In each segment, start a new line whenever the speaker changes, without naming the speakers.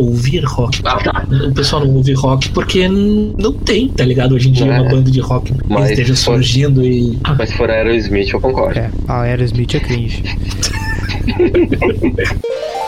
ouvir rock.
Ah, tá.
O pessoal não ouve rock porque não tem, tá ligado? Hoje em dia
É.
uma banda de rock que
Mas
esteja
for-
surgindo e.
Mas se for Aerosmith, eu concordo.
É, a Aerosmith é cringe.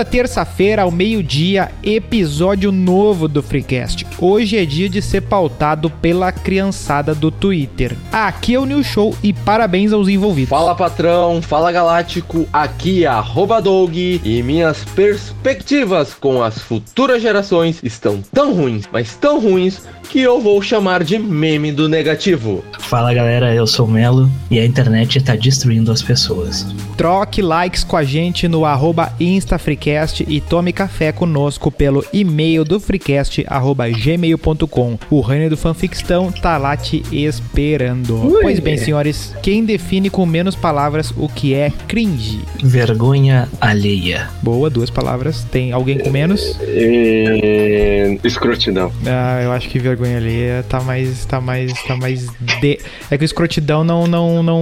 Toda terça-feira, ao meio-dia, episódio novo do Freecast. Hoje é dia de ser pautado pela criançada do Twitter. Aqui é o New Show e parabéns aos envolvidos.
Fala patrão, fala galáctico, aqui é arroba Doug e minhas perspectivas com as futuras gerações estão tão ruins, mas tão ruins que eu vou chamar de meme do negativo.
Fala galera, eu sou o Melo e a internet tá destruindo as pessoas.
Troque likes com a gente no arroba InstaFreecast e tome café conosco pelo e-mail do freecast arroba gmail.com. O reino do fanfictão tá lá te esperando. Pois bem, senhores, quem define com menos palavras o que é cringe?
Vergonha alheia.
Boa, duas palavras. Tem alguém com menos?
E... Escrotidão.
Ah, eu acho que vergonha alheia tá mais. tá mais. tá mais. De... É que o escrotidão não. não. não.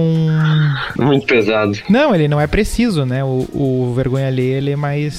Muito pesado.
Não, ele não é preciso, né? O, o vergonha alheia, ele é mais.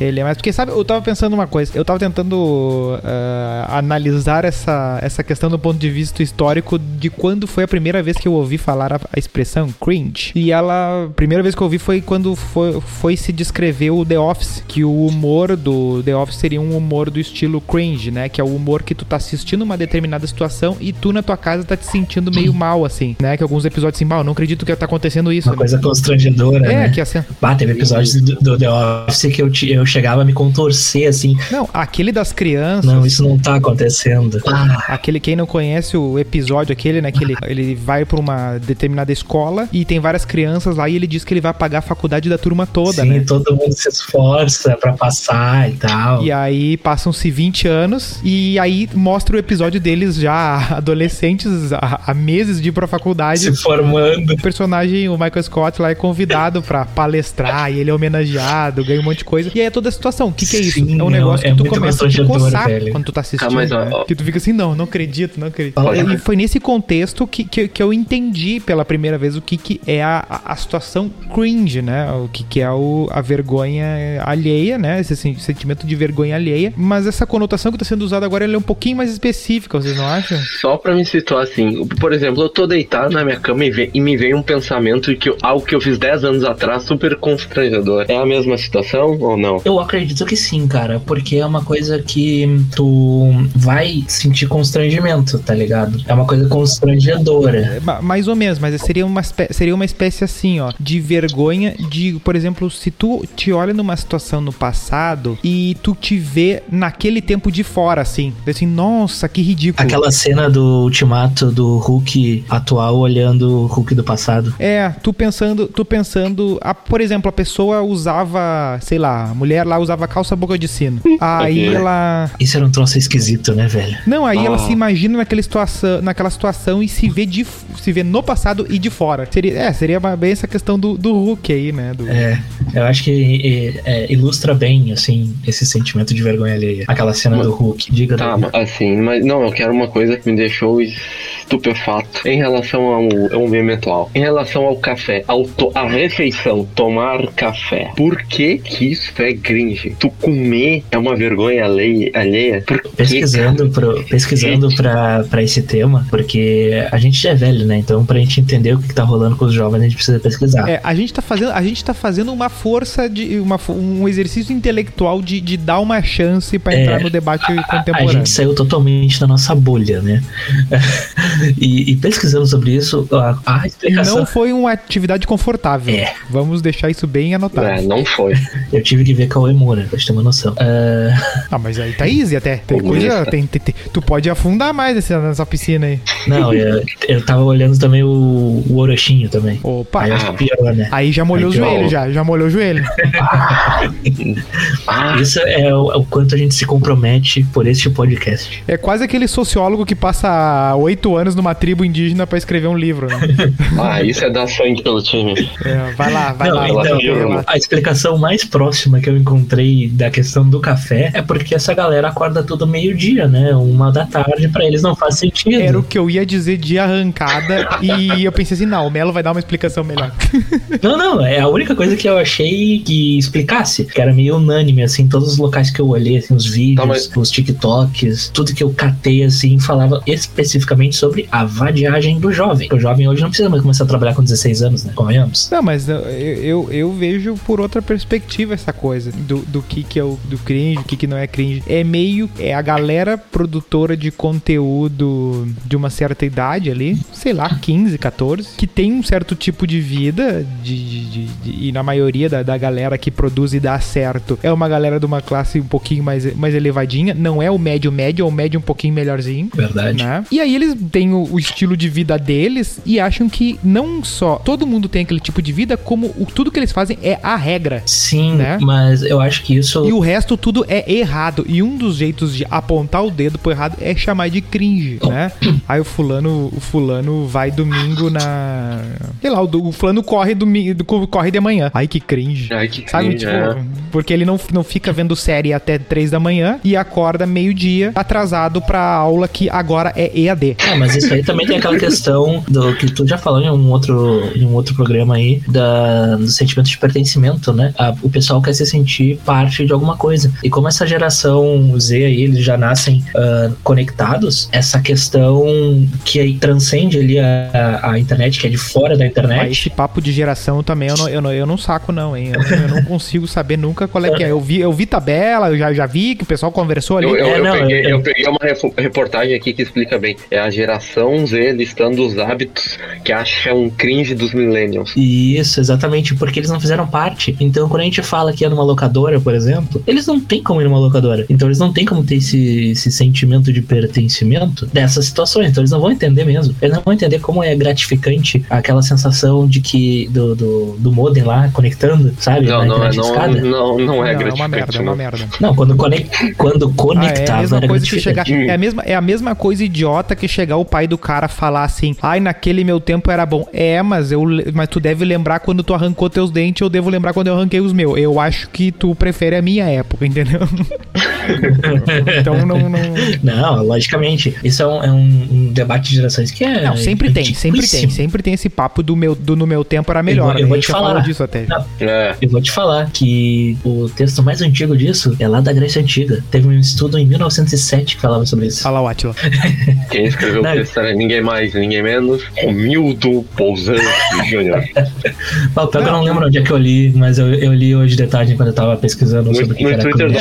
Ele é mais. Porque, sabe, eu tava pensando uma coisa. Eu tava tentando ah, analisar essa, essa questão do ponto de vista histórico de quando foi a primeira vez que eu ouvi falar a, a expressão cringe. E ela. A primeira vez que eu ouvi foi quando foi, foi se descrever o The Office. Que o humor do The Office seria um humor do estilo cringe, né? Que é o humor que tu tá assistindo uma determinada situação e tu na tua casa tá te sentindo meio mal, assim, né? Que alguns episódios assim, mal, não acredito que tá acontecendo isso.
Uma coisa constrangedora,
É,
né?
que assim.
Bah, teve episódios do, do The Office que eu, te- eu chegava a me contorcer assim.
Não, aquele das crianças.
Não, isso não tá acontecendo. Ah,
Aquele, quem não conhece o episódio, aquele, né? Que ele, ele vai pra uma determinada escola e tem várias crianças lá e ele diz que ele vai pagar a faculdade da turma toda,
sim,
né?
todo mundo se esforça pra passar e tal.
E aí passam-se 20 anos e aí mostra o episódio deles já adolescentes, há, meses de ir pra faculdade.
Se formando.
O personagem, o Michael Scott, lá é convidado pra palestrar e ele é homenageado, ganha um monte de coisa. E aí é toda a situação. O que, que é isso?
Sim,
é um
é-
negócio
é
que tu
muito
começa a te coçar
velho.
quando tu tá assistindo.
Ah, mas, ó,
né?
ó.
Que tu fica assim, não, não acredito, não acredito.
Olha.
E foi nesse contexto que, que, que eu entendi pela primeira vez o que, que é a, a, situação cringe, né? O que, que é o, a vergonha alheia, né? Esse sen- sentimento de vergonha alheia. Mas essa conotação que tá sendo usada agora ela é um pouquinho mais específica, vocês não acham?
Só pra me situar assim, por exemplo, eu tô deitado na minha cama e, ve- e me veio um pensamento de que eu- algo que eu fiz 10 anos atrás, super constrangedor. É a mesma situação ou não?
Eu acredito que sim, cara, porque é uma coisa que tu vai sentir constrangimento, tá ligado? É uma coisa constrangedora.
É, ma- mais ou menos, mas seria uma, seria uma espécie assim, ó, de vergonha de, por exemplo, se tu te olha numa situação no passado e tu te vê naquele tempo de fora, assim, assim, nossa, que ridículo.
Aquela cena do ultimato do Hulk atual olhando o Hulk do passado.
É, tu pensando, tu pensando, a, por exemplo, a pessoa usava, sei lá, mulher lá usava calça boca de sino. Aí
Ok.
ela
Isso era um troço esquisito, né, velho?
Não, aí ela
Ah.
se imagina naquela situação, naquela situação e se vê de se vê no passado e de fora. Seria, é, seria bem essa questão do, do Hulk aí, né? Do,
É, eu acho que é, é, ilustra bem, assim, esse sentimento de vergonha alheia. Aquela cena
Mas-
do Hulk. Diga
Tá, mas assim, mas não, eu quero uma coisa que me deixou estupefato em relação ao, ao meme atual. Em relação ao café, ao to, a refeição, tomar café. Por que que isso é cringe? Tu comer é uma vergonha alheia? alheia? Por que,
Pesquisando, pro, pesquisando pra, pra esse tema, porque a gente já é velho, né? Então, pra gente entender o que, que tá rolando com os jovens, a gente precisa pesquisar.
É, a gente tá fazendo, a gente tá fazendo uma força de uma, um exercício intelectual de, de dar uma chance pra
É,
entrar no debate
A
contemporâneo.
gente saiu totalmente da nossa bolha, né? e, e pesquisando sobre isso, a, a explicação.
Não foi uma atividade confortável.
É.
Vamos deixar isso bem anotado.
É, não foi.
Eu tive que ver Cauê Moura, pra gente ter uma noção. Ah,
Ah, mas aí tá easy até. Tem coisa. Tem, tem- tem- tu pode afundar mais nessa, nessa piscina aí.
Não, eu, eu tava olhando também o, o Orochinho também.
Opa,
Aí eu acho que pior, né?
aí já molhou o
Aí que
joelho, já, já molhou o joelho.
Ah,
Isso é o, é o quanto a gente se compromete por este podcast.
É quase aquele sociólogo que passa oito anos numa tribo indígena pra escrever um livro, né?
ah, isso é dar sangue pelo time.
É, vai lá, vai
Não,
lá.
então,
vai lá, vai lá.
a explicação mais próxima que eu encontrei da questão do café é porque essa galera acorda todo meio-dia, né? Uma da tarde, pra eles não faz sentido.
Era o que eu ia dizer de arrancada e eu pensei assim, não, o Melo vai dar uma explicação melhor.
Não, não, é a única coisa que eu achei que explicasse, que era meio unânime, assim, todos os locais que eu olhei, assim, os vídeos,
Tá, mas-
os TikToks, tudo que eu catei, assim, falava especificamente sobre a vadiagem do jovem. O jovem hoje não precisa mais começar a trabalhar com 16 anos, né? Convenhamos.
Não, mas eu, eu, eu vejo por outra perspectiva essa coisa do, do que, que é o do cringe, o que, que não é cringe. É meio. É a galera produtora de conteúdo de uma certa idade ali, sei lá, 15, 14, que tem um certo tipo de vida, de, de- de- de- e na maioria da, da galera que produz e dá certo é uma galera de uma classe um pouquinho mais, mais elevadinha, não é o médio médio, é o médio um pouquinho melhorzinho
Verdade.
né? E aí eles têm o, o estilo de vida deles e acham que não só todo mundo tem aquele tipo de vida, como o, tudo que eles fazem é a regra.
Sim,
Né?
mas eu acho que isso.
E o resto tudo é errado. E um dos jeitos de apontar o dedo pro errado é chamar de cringe, né? Aí o fulano, o fulano vai domingo na, sei lá, o, o fulano corre domingo, corre de manhã. Ai que cringe.
Ai, que
Sabe,
cringe,
tipo,
é.
porque ele não, não fica vendo série até três da manhã e acorda meio-dia atrasado pra aula que agora é EAD.
Ah, mas isso aí também tem aquela questão do que tu já falou em um outro, em um outro programa aí, da, do sentimento de pertencimento, né? A- o pessoal quer se sentir parte de alguma coisa. E como essa geração Z aí, eles já nascem ah, conectados, essa questão que aí transcende ali a, a internet, que é de fora da
Mas
internet.
esse papo de geração também eu não, eu não, eu não saco, não, hein? Eu, eu não consigo saber nunca qual é que é. Eu vi, eu vi tabela, eu já, já vi que o pessoal conversou ali.
Eu, eu,
É,
eu
não,
peguei,
eu-
eu peguei uma reportagem aqui que explica bem. É a geração Z listando os hábitos que acham cringe dos millennials.
Isso, exatamente, porque eles não fizeram parte. Então, quando a gente fala que é numa locadora, por exemplo, eles não têm como ir numa locadora. Então, eles não têm como ter esse, esse sentimento de pertencimento dessas situações. Então, eles não vão entender mesmo. Eles não vão entender como é gratificante aquela sensação de que do, do, do modem lá conectando, sabe?
Não, não, é- não, não, não é
não, é uma
gratificante.
merda, é uma
não.
merda.
Não, quando, conec... quando
Ah, é
conectava
a mesma
era
coisa que chegar.
gratificante.
É a, mesma, é a mesma coisa idiota que chegar o pai do cara falar assim: ai, naquele meu tempo era bom. É, mas, eu, mas tu deve lembrar quando tu arrancou teus dentes, eu devo lembrar quando eu arranquei os meus. Eu acho que tu prefere a minha época, entendeu? então não. não...
Não, logicamente. Isso é um, é um- debate de gerações que é.
Não, sempre tem, sempre tem, sempre tem esse papo do meu do no meu tempo era melhor.
Eu vou- eu
né?
vou te falar.
disso até.
Não,
É.
Eu vou te falar que o texto mais antigo disso é lá da Grécia Antiga. Teve um estudo em 1907 que falava sobre isso.
Fala, Atila.
Quem escreveu
Não.
o texto era ninguém mais, ninguém menos. Romildo Pousante Júnior.
O pior que eu não lembro onde é que eu li, mas eu, eu li hoje de tarde quando eu tava pesquisando
No,
sobre o que,
no
era
Twitter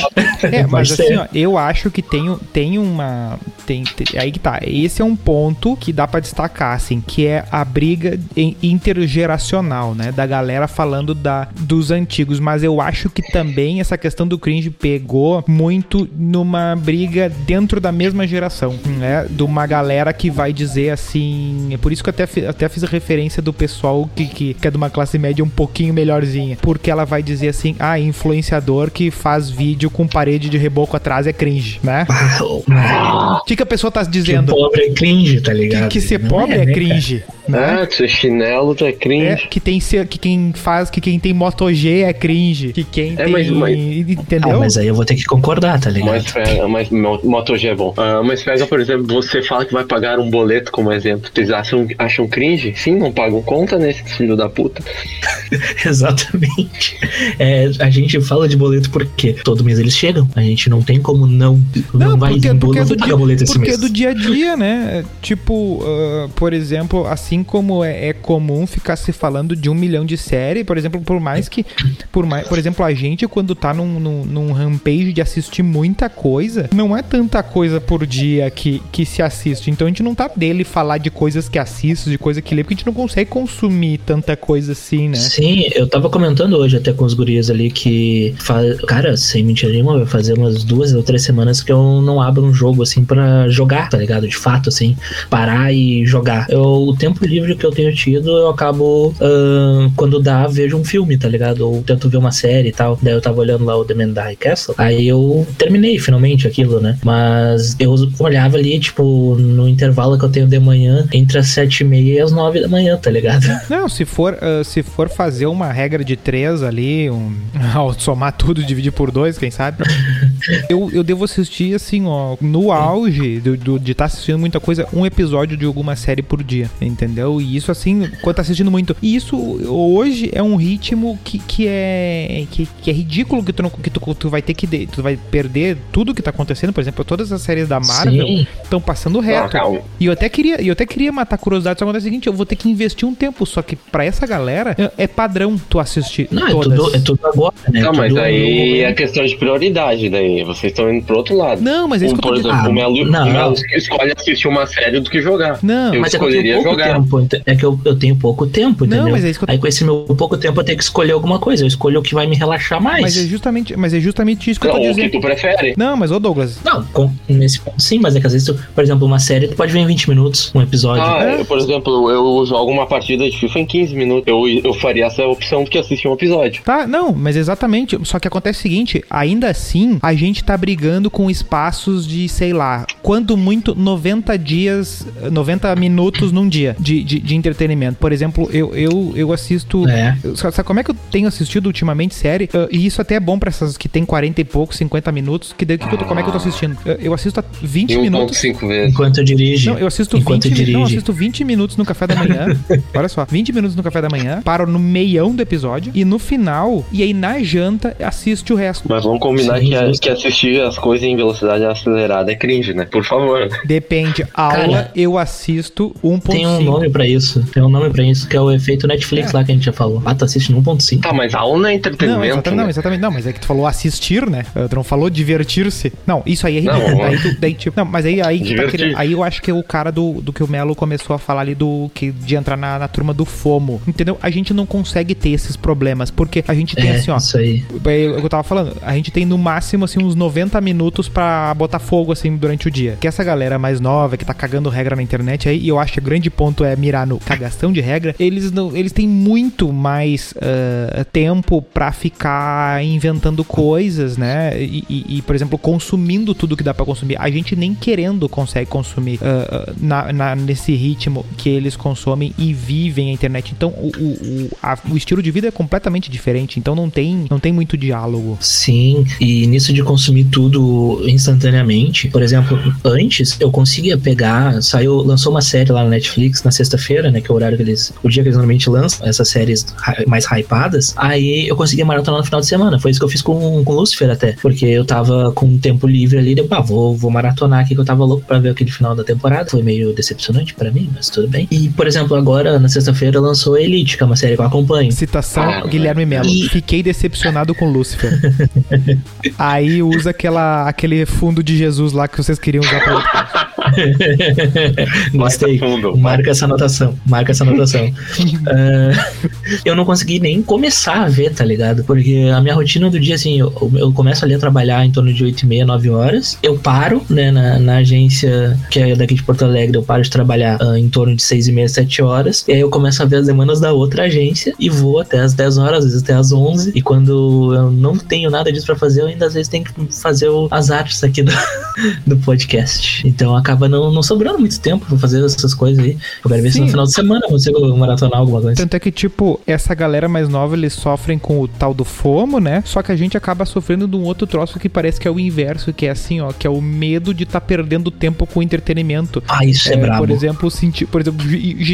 É, mas assim, ó, eu acho que tem, tem uma. Tem, tem- aí que tá. Esse é um ponto que dá pra destacar, assim, que é a briga intergeracional, né? Da galera falando da, dos antigos. Mas eu acho que também essa questão do cringe pegou muito numa briga dentro da mesma geração, né? De uma galera que vai dizer assim. É por isso que eu até, até fiz a referência do pessoal que, que, que é de uma classe média um pouquinho melhorzinha. Porque ela vai dizer assim: ah, influenciador que faz vídeo com parede de reboco atrás é cringe, né? O que, que a pessoa tá
que
dizendo?
pobre é cringe, tá
Que,
ligado?
que ser
Não
pobre é,
né,
cringe, né?
Ah, ser chinelo é
É,
cringe.
que tem ser, que quem faz, que quem tem Moto G é cringe, que quem
É,
tem,
mas- mas-
entendeu?
Ah, mas aí eu vou ter que concordar, tá ligado?
Mas, mas Mo- Moto G é bom. Ah, mas pega, por exemplo, você fala que vai pagar um boleto como exemplo. Vocês acham, acham cringe? Sim, não pagam conta nesse filho da puta.
Exatamente. É, a gente fala de boleto porque todo mês eles chegam. A gente não tem como não. Não, vai
porque, porque, é do dia, porque é do dia a dia, né? Tipo, ah, por exemplo, assim como é, é comum ficar se falando de um milhão de séries, por exemplo, por mais que. Por, mais, por exemplo, a gente, quando tá num, num, num rampage de assistir muita coisa, não é tanta coisa por dia que, que se assiste. Então a gente não tá dele falar de coisas que assiste, de coisa que lê, porque a gente não consegue consumir tanta coisa assim, né?
Sim, eu tava comentando hoje até com os gurias ali que, cara, sem mentira nenhuma, vai fazer umas duas ou três semanas que eu não abro um jogo assim pra jogar, tá ligado? De fato, assim, parar e jogar. Eu, o tempo livre que eu tenho tido, eu acabo, ahn, quando dá, vejo um filme, tá ligado? Ou tento ver uma série e tal. Daí eu tava olhando lá o The Mandai Castle, aí eu terminei finalmente aquilo, né? Mas eu olhava ali, tipo, no intervalo que eu tenho de manhã, entre as sete e meia e as nove da manhã, tá ligado?
Não, se for, ah, se for fazer uma regra de três ali, um, somar tudo, dividir por dois, quem sabe? eu, eu devo assistir, assim, ó, no auge do, do- de estar assistindo muita coisa, um episódio de alguma série por dia, entendeu? E isso, assim, quando tá assistindo muito. E isso hoje é um ritmo que, que, é, que, que é ridículo que tu, não, que tu, tu vai ter que. de- Tu vai perder tudo que tá acontecendo. Por exemplo, todas as séries da Marvel estão passando reto.
Calma.
E eu até queria, e eu até queria matar a curiosidade, só que acontece o seguinte, eu vou ter que investir um tempo, só que pra essa galera é, é padrão tu assistir
Não, é
todas.
tudo, é tudo agora, né?
Não, mas
Tudo
aí
no-
é questão de prioridade, daí. Vocês estão indo pro outro lado.
Não, mas é isso
Um,
que eu
exemplo,
Ah,
o Melo,
não.
o Melo escolhe assistir uma série do que jogar.
Não,
eu
mas é que eu
escolheria
pouco
jogar.
tempo. É que eu, eu tenho pouco tempo,
Não,
entendeu?
mas é isso que eu-
Aí com esse meu pouco tempo eu tenho que escolher alguma coisa. Eu escolho o que vai me relaxar mais.
Mas é justamente, mas é justamente isso que eu
Não,
tô
o que
dizendo.
tu prefere.
Não, mas ô Douglas,
Não, com- nesse ponto sim, mas é que às vezes, tu, por exemplo, uma série tu pode ver em 20 minutos, um episódio.
Ah,
É.
eu, por exemplo, eu jogo uma partida de FIFA em 15 minutos. Eu, eu faria essa opção do que assistir um episódio.
Tá, não, mas exatamente. Só que acontece o seguinte: ainda assim, a gente tá brigando com espaços de, sei lá, quando muito, 90 dias, 90 minutos num dia de, de, de entretenimento. Por exemplo, eu, eu, eu assisto.
É.
eu- Sabe como é que eu tenho assistido ultimamente série? Ah, e isso até é bom pra essas que tem 40 e poucos, 50 minutos. Que daí, que que eu tô- como é que eu tô assistindo? Ah, Eu assisto a 20 minutos.
1.5 vezes.
Enquanto dirige.
Não, eu assisto
enquanto
20, mi-
dirige.
não, eu assisto 20 minutos no café da manhã. Olha só, 20 minutos no café da manhã, paro no meião do episódio e no final, e aí na janta, assiste o resto.
Mas vamos combinar
Sim,
que, a-
justo.
que assistir as coisas em velocidade acelerada é cringe, né? Por favor.
Depende. Aula,
Cara,
eu assisto 1.5.
Tem um nome pra isso. Tem um nome pra isso, que é o efeito Netflix lá que a gente já falou. Ah, tu assiste no 1.5.
Tá, mas aula não é
Não,
entretenimento.
exatamente,
né?
não, exatamente. Não, mas é que tu falou assistir, né? Tu não falou divertir-se. Não, isso aí é
Não,
ridículo.
ó.
daí, tu- daí, tipo, não, mas aí, aí, tá querendo- aí eu acho que é o cara do, do que o Melo começou a falar ali do que de entrar na, na turma do FOMO. Entendeu? A gente não consegue ter esses problemas. Porque a gente tem
é,
assim, ó.
isso aí.
É o que eu tava falando, a gente tem no máximo assim uns 90 minutos pra botar fogo assim durante o dia. Que essa galera mais nova que tá cagando regra na internet aí, e eu acho que o grande ponto é mirar no cagação de regra, eles não, eles têm muito mais ah, tempo pra ficar inventando coisas, né? E, e- e, por exemplo, consumindo tudo que dá pra consumir. A gente nem querendo consegue consumir ah, na, na- nesse ritmo que eles consomem e vivem a internet. Então, o, o, o, a- o estilo de vida é completamente diferente. Então, não tem, não tem muito diálogo.
Sim, e nisso de consumir tudo instantaneamente, por exemplo, antes eu conseguia pegar, saiu, lançou uma série lá na Netflix na sexta-feira, né, que é o horário que eles, o dia que eles normalmente lançam essas séries mais hypadas, aí eu conseguia maratonar no final de semana, foi isso que eu fiz com, com Lucifer até, porque eu tava com tempo livre ali, deu, pá, vou, vou maratonar aqui que eu tava louco pra ver aquele final da temporada, foi meio decepcionante pra mim, mas tudo bem. E, por exemplo, agora, na sexta-feira, lançou Elite, que é uma série que eu acompanho.
Citação
Ah,
Guilherme Melo.
e-
Fiquei decepcionado com Lúcifer. Aí usa aquela, aquele fundo de Jesus lá que vocês queriam usar pra.
Gostei.
Fundo.
Marca essa anotação. Marca essa anotação. Ah, eu não consegui nem começar a ver, tá ligado? Porque a minha rotina do dia, assim, eu, eu começo ali a trabalhar em torno de 8 e meia, 9 horas. Eu paro, né, na, na agência que é daqui de Porto Alegre, eu paro de trabalhar ah, em torno de 6 e meia, 7 horas. E aí eu começo a ver as demandas da outra agência e vou até as 10 horas, às vezes até as 11. E quando eu não tenho nada disso pra fazer, eu ainda às vezes tenho que fazer o- as artes aqui do, do podcast. Então acaba não, não sobrando muito tempo pra fazer essas coisas aí. Eu quero ver se no final de semana eu consigo maratonar alguma coisa.
Tanto é que, tipo, essa galera mais nova, eles sofrem com o tal do FOMO, né? Só que a gente acaba sofrendo de um outro troço que parece que é o inverso, que é assim, ó, que é o medo de estar perdendo tempo com o entretenimento.
Ah, isso é, brabo.
Por exemplo, sentir, por exemplo,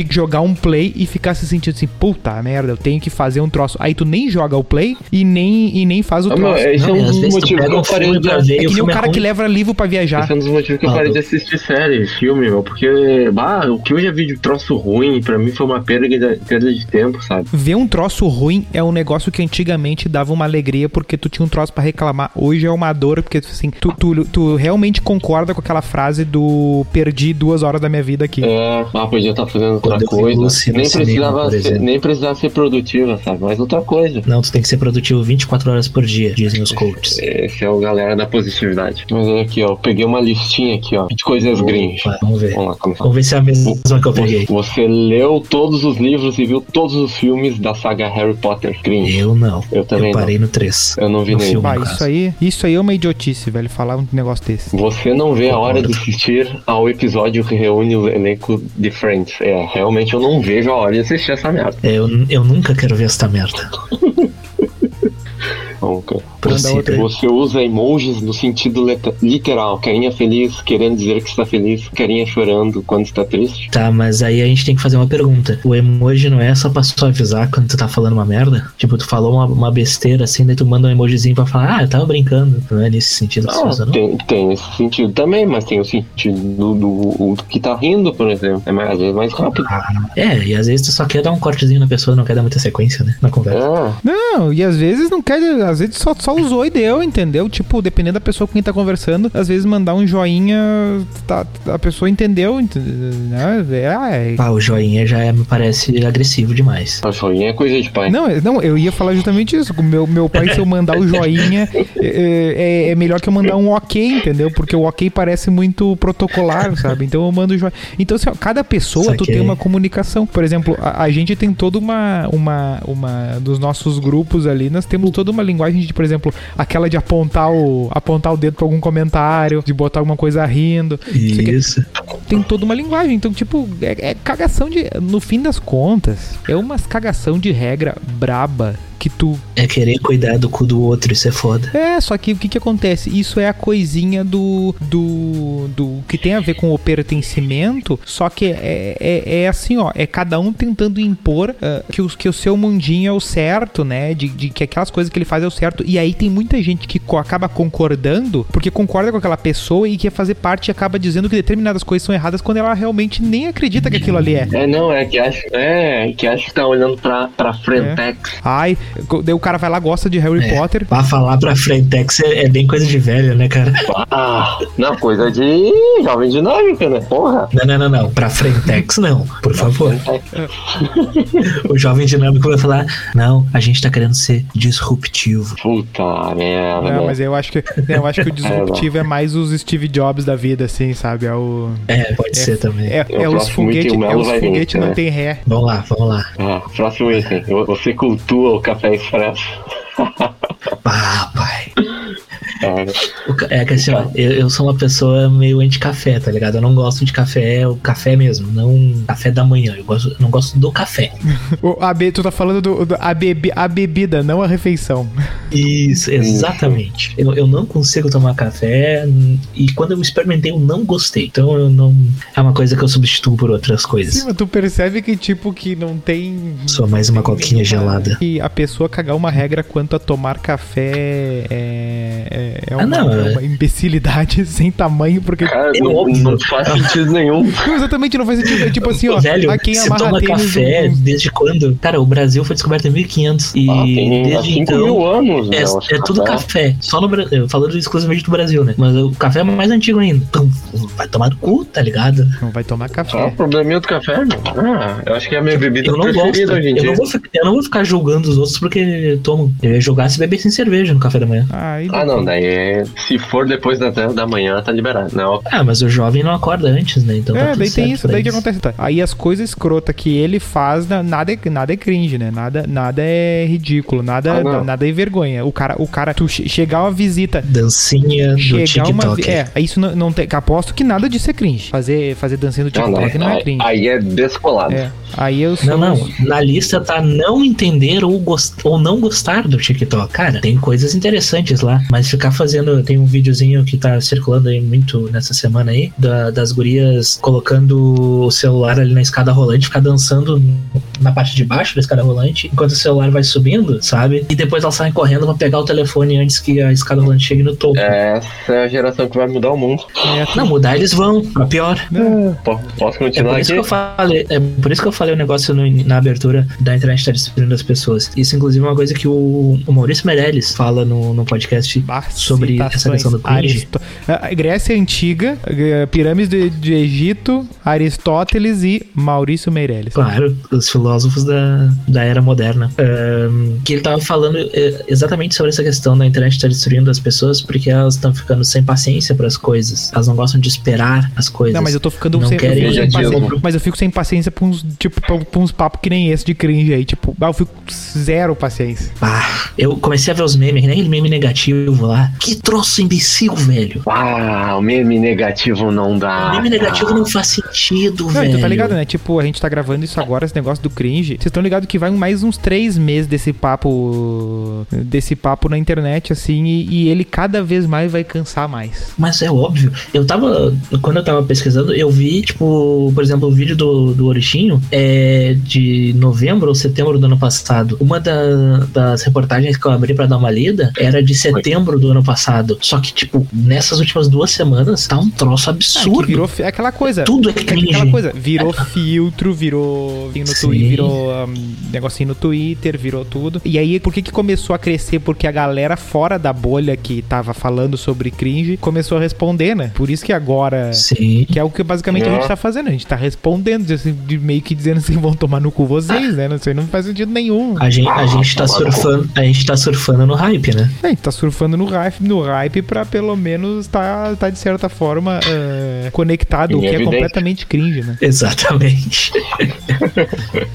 jogar um play e ficar se sentindo assim, puta merda, eu tenho que fazer um troço. Aí tu nem joga o play e nem, e nem faz o
Ah,
troço.
esse
Não,
é
e
um que eu
um
parei
filme
de
pra ver
É
e
que
o
nem o
é
cara que leva livro pra viajar.
Esse é um dos motivos que eu
Ah,
parei
eu-
de assistir série. série, filme, meu, porque, bah, o que eu já vi de troço ruim, pra mim foi uma perda, perda de tempo, sabe?
Ver um troço ruim é um negócio que antigamente dava uma alegria porque tu tinha um troço pra reclamar. Hoje é uma dor porque, assim, tu, tu, tu realmente concorda com aquela frase do perdi duas horas da minha vida aqui.
É, ah, podia estar fazendo outra
Quando
coisa. Nem
cinema,
precisava, ser, nem precisava ser produtiva, sabe? Mas outra coisa.
Não, tu tem que ser produtivo 24 horas por dia, dizem os coaches.
Esse é o galera da positividade. Mas é aqui, ó. eu Peguei uma listinha aqui, ó. De coisas gringas.
Vamos ver.
Vamos lá, começar.
Vamos ver se é a mesma que eu peguei.
Você leu todos os livros e viu todos os filmes da saga Harry Potter gringo.
Eu não.
Eu também
Eu parei no 3.
Eu não vi
no
nem.
filme.
Isso aí, isso aí é uma idiotice, velho, falar um negócio desse.
Você não vê a hora de assistir ao episódio que reúne o elenco de Friends. É, realmente eu não vejo a hora de assistir essa merda.
É, eu, eu nunca quero ver essa merda.
Outra aí.
Você usa emojis no sentido literal. Carinha feliz, querendo dizer que está feliz. Carinha chorando quando está triste.
Tá, mas aí a gente tem que fazer uma pergunta. O emoji não é só pra só avisar quando tu tá falando uma merda? Tipo, tu falou uma, uma besteira assim, daí tu manda um emojizinho pra falar, ah, eu tava brincando. Não é nesse sentido que você usa,
Ah,
não?
tem, tem esse sentido também, mas tem o sentido do, do- do que tá rindo, por exemplo. É mais, às vezes mais rápido.
É, e às vezes tu só quer dar um cortezinho na pessoa, não quer dar muita sequência, né? Na conversa.
É,
Não, e às vezes não quer, às vezes só, só usou e deu, entendeu? Tipo, dependendo da pessoa com quem tá conversando, às vezes mandar um joinha, tá, a pessoa entendeu, ente- né? É, é.
Ah, o joinha já é- me parece agressivo demais.
a joinha é coisa de pai.
Não, é- não, eu ia falar justamente isso. Meu, meu pai, se eu mandar o joinha, é, é- é melhor que eu mandar um ok, entendeu? Porque o ok parece muito protocolar, sabe? Então eu mando o joinha. Então, assim, ó, cada pessoa tu
Saquei.
tem uma comunicação. Por exemplo, a, a gente tem toda uma, uma, uma. Dos nossos grupos ali, nós temos toda uma linguagem de, por exemplo, aquela de apontar o, apontar o dedo pra algum comentário, de botar alguma coisa rindo. Isso. tem toda uma linguagem. Então, tipo, é, é cagação de. No fim das contas, é umas cagação de regra braba que tu.
É querer cuidar do cu do outro, isso é foda.
É, só que o que que acontece? Isso é a coisinha do. do. do que tem a ver com o pertencimento, só que é, é, é assim, ó. É cada um tentando impor ah, que, os, que o seu mundinho é o certo, né? De, de que aquelas coisas que ele faz é o certo. E aí tem muita gente que co- acaba concordando, porque concorda com aquela pessoa e quer fazer parte e acaba dizendo que determinadas coisas são erradas quando ela realmente nem acredita que aquilo ali é.
É, não, é que acha, é, que acha que tá olhando pra, pra Frentex.
Ai, daí o cara vai lá, gosta de Harry
É.
Potter.
Pra falar pra Frentex é, é bem coisa de velho, né, cara?
Ah, não, coisa de jovem dinâmica, né? Porra.
Não, não, não, não. Pra Frentex, não. Por favor. O jovem dinâmico vai falar: Não, a gente tá querendo ser disruptivo.
Puta merda.
Não, mas eu acho que eu acho que o disruptivo é mais os Steve Jobs da vida, assim, sabe? É o.
É, pode ser também.
É,
O
é os foguetes, é os foguetes não
né?
tem ré.
Vamos lá, vamos lá.
Ah, próximo item. Você cultua o café expresso.
Ah, pai.
É,
O ca- É que assim, ó, eu, eu sou uma pessoa meio anti-café, tá ligado? Eu não gosto de café, o café mesmo, não café da manhã. Eu gosto, eu não gosto do café.
O, a be, tu tá falando do, do- a, bebi, a bebida, não a refeição.
Isso, exatamente. Eu, eu não consigo tomar café e quando eu experimentei eu não gostei. Então eu não. É uma coisa que eu substituo por outras coisas.
Sim, mas tu percebe que, tipo, que não tem.
Só mais uma coquinha gelada.
E a pessoa cagar uma regra quanto a tomar café é, é, é
Ah,
uma,
não,
é
é-
uma imbecilidade sem tamanho, porque.
cara,
É
não, não faz sentido nenhum.
Não, exatamente, não faz sentido. É tipo assim, ó.
Velho,
a quem
você
amarra
toma
tênis
café
no-
desde quando? Cara, o Brasil foi descoberto em 1500 e
Ah, tem
desde
5
então
mil anos,
é,
né?
é tudo café. Só no Brasil. Falando exclusivamente do Brasil, né? Mas o café é mais antigo ainda. Então, vai tomar no cu, tá ligado?
Não vai tomar
Ah,
café.
o probleminha do café, meu. Ah, eu acho que é a minha bebida
Eu não gosto.
preferida hoje em
Eu
dia.
não, vou, eu não vou ficar julgando os outros porque tomam. Eu ia jogar se beber sem cerveja no café da manhã.
Aí
Ah, não, daí é- se for depois da, da manhã, tá liberado. Não,
Ah, mas o jovem não acorda antes, né? Então tá
É,
tudo
daí tem isso, daí que acontece. Tá? Aí as coisas escrota que ele faz, na- nada é, nada é cringe, né? Nada, nada é ridículo, nada,
Ah, não.
nada é vergonha. O cara, o cara, tu che- chegar uma visita.
Dancinha do
Chegar uma.
TikTok.
vi- É, isso não, não tem. Aposto que nada disso é cringe. Fazer, fazer dancinha do
não, não,
TikTok não, é cringe.
aí é descolado.
É. Aí eu sou.
Não, não. Na lista tá não entender ou, gost... ou não gostar do TikTok. Cara, tem coisas interessantes lá. Mas ficar fazendo. Tem um videozinho que tá circulando aí muito nessa semana aí. da- das gurias colocando o celular ali na escada rolante, ficar dançando na parte de baixo da escada rolante, enquanto o celular vai subindo, sabe? E depois elas saem correndo pra pegar o telefone antes que a escada rolante chegue no topo.
Essa é a geração que vai mudar o mundo.
É,
Não, mudar eles vão, pra pior.
Po- Posso
É
continuar
por isso que
aqui?
eu falei, é por isso que eu falei o negócio no- na abertura da internet estar destruindo as pessoas. Isso, inclusive, é uma coisa que o, o Maurício Meirelles fala no, no podcast
Bah,
sobre essa
citações.
questão do cringe.
Aristo- a Grécia Antiga, eh, Pirâmides de, de Egito, Aristóteles e Maurício Meirelles.
Claro, os filósofos da, da era moderna. Ahn, que ele tava falando eh, exatamente sobre essa questão da internet estar destruindo as pessoas porque elas estão ficando sem paciência para as coisas. Elas não gostam de esperar as coisas.
Não, mas eu tô ficando
Não
sem, eu
querem
fico sem paciência, mas eu fico sem paciência pra uns, tipo, pra, pra uns papos que nem esse de cringe aí, tipo, ah, eu fico zero paciência.
Ah, eu comecei a ver os memes, que nem aquele meme negativo lá. Que troço imbecil, velho.
Ah, o meme negativo não dá.
O meme negativo não faz sentido,
Não,
velho.
então tá ligado, né? Tipo, a gente tá gravando isso agora, esse negócio do cringe. Vocês estão ligados que vai mais uns três meses desse papo. desse papo na internet, assim, e, e ele cada vez mais vai cansar mais.
Mas é óbvio. Eu tava. Quando eu tava pesquisando, eu vi, tipo, por exemplo, o vídeo do, do Orixinho é de novembro ou setembro do ano passado. Uma da- das reportagens que eu abri pra dar uma lida era de setembro do ano passado. Só que, tipo, nessas últimas duas semanas tá um troço
Ah, que
absurdo.
virou fi- é aquela coisa.
Tudo é
É
cringe.
aquela coisa, virou filtro, virou vinho no
Sim.
Twitter, virou um, negocinho no Twitter, virou tudo. E aí, por que que começou a crescer? Porque a galera fora da bolha que tava falando sobre cringe começou a responder, né? Por isso que agora
Sim.
que é o que basicamente a
É.
gente tá fazendo. A gente tá respondendo, assim, de meio que dizendo assim, vão tomar no cu vocês, né? Não sei, não faz sentido nenhum.
A gente, a gente tá surfando, a gente tá surfando no hype, né?
É, a gente tá surfando no hype, no hype pra pelo menos tá, tá de certa forma é, conectado, o que é completamente cringe, né?
Exatamente.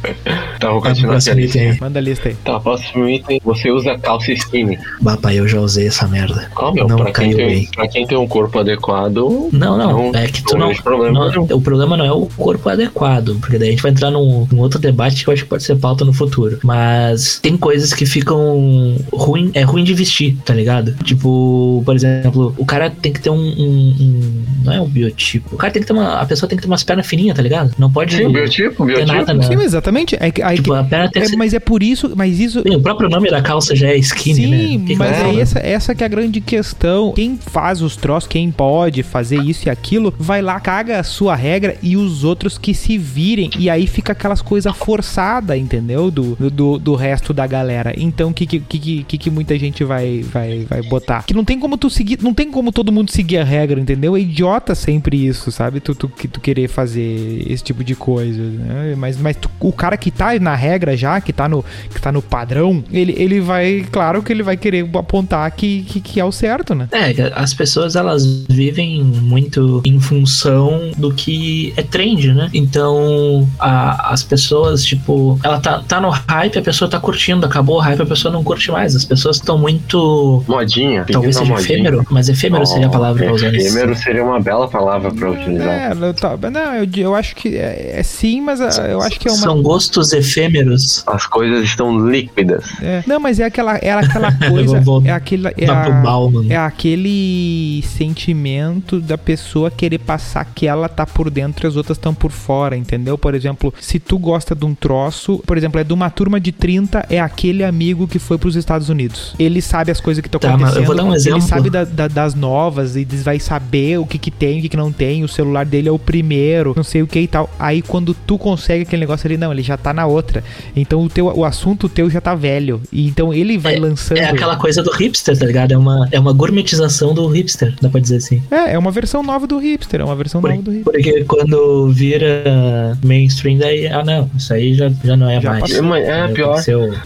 Tá, vou continuar aqui a lista.
Manda a lista aí.
Tá, próximo item. Você usa calça skinny.
Papai, eu já usei essa merda.
Meu,
Não
pra, quem
caiu
tem,
bem.
pra quem tem um corpo adequado.
Não, não,
Não,
é que tu
não problema
não-. O problema não é o corpo adequado, porque daí a gente vai entrar num, num outro debate que eu acho que pode ser pauta no futuro. Mas tem coisas que ficam ruim, é ruim de vestir, tá ligado? Tipo, por exemplo, o cara tem que ter um, um- um- não é um biotipo. O cara tem que ter uma, a pessoa tem que ter umas pernas fininhas, tá ligado? Não pode
Sim, biotipo, biotipo.
nada?
Sim, exatamente. É, que- aí
Tipo,
é,
ser...
mas é por isso, mas isso.
Bem, o próprio nome da calça já é skinny, né?
Sim,
que que
mas é essa, essa que é a grande questão. Quem faz os troços, quem pode fazer isso e aquilo, vai lá, caga a sua regra e os outros que se virem. E aí fica aquelas coisas forçadas, entendeu? Do, do, do resto da galera. Então, o que, que, que, que, que muita gente vai, vai, vai botar? Que não tem como tu seguir, não tem como todo mundo seguir a regra, entendeu? É idiota sempre isso, sabe? Tu, tu, tu querer fazer esse tipo de coisa, né? Mas, mas tu- o cara que tá na regra já, que tá no, que tá no padrão, ele, ele vai, claro que ele vai querer apontar que, que, que é o certo, né?
É, as pessoas elas vivem muito em função do que é trend, né? Então, a- as pessoas, tipo, ela tá, tá no hype, a pessoa tá curtindo, acabou o hype, a pessoa não curte mais. As pessoas estão muito.
Modinha.
Talvez seja
a modinha.
efêmero, mas efêmero seria a palavra pra usar nisso.
Efêmero seria uma bela palavra pra utilizar.
É, eu tá- não, eu, eu acho que é, é sim, mas ah, eu acho que é uma.
São gostos efêmeros.
As coisas estão líquidas.
é. não, mas é aquela, é aquela coisa. É aquela. É, a- é aquele sentimento da pessoa querer passar que ela tá por dentro e as outras estão por fora, entendeu? Por exemplo, se tu gosta de um troço, por exemplo, é de uma turma de 30, é aquele amigo que foi pros Estados Unidos. Ele sabe as coisas que estão
Tá,
acontecendo.
eu vou dar um
Ele
exemplo.
sabe da- da- das novas e vai saber o que que tem, o que que não tem. O celular dele é o primeiro, não sei o que e tal. Aí quando tu consegue aquele negócio ali, não, ele já tá na outra. Então o teu o assunto teu já tá velho. E então ele vai lançando.
É aquela coisa do hipster, tá ligado? É uma, é uma gourmetização do hipster, dá pra dizer assim.
É, é uma versão nova do hipster, é uma versão
Por-
nova do hipster.
Porque quando vira mainstream, daí, ah não, isso aí já, já não é
Já
mais.
passou.
É, é pior.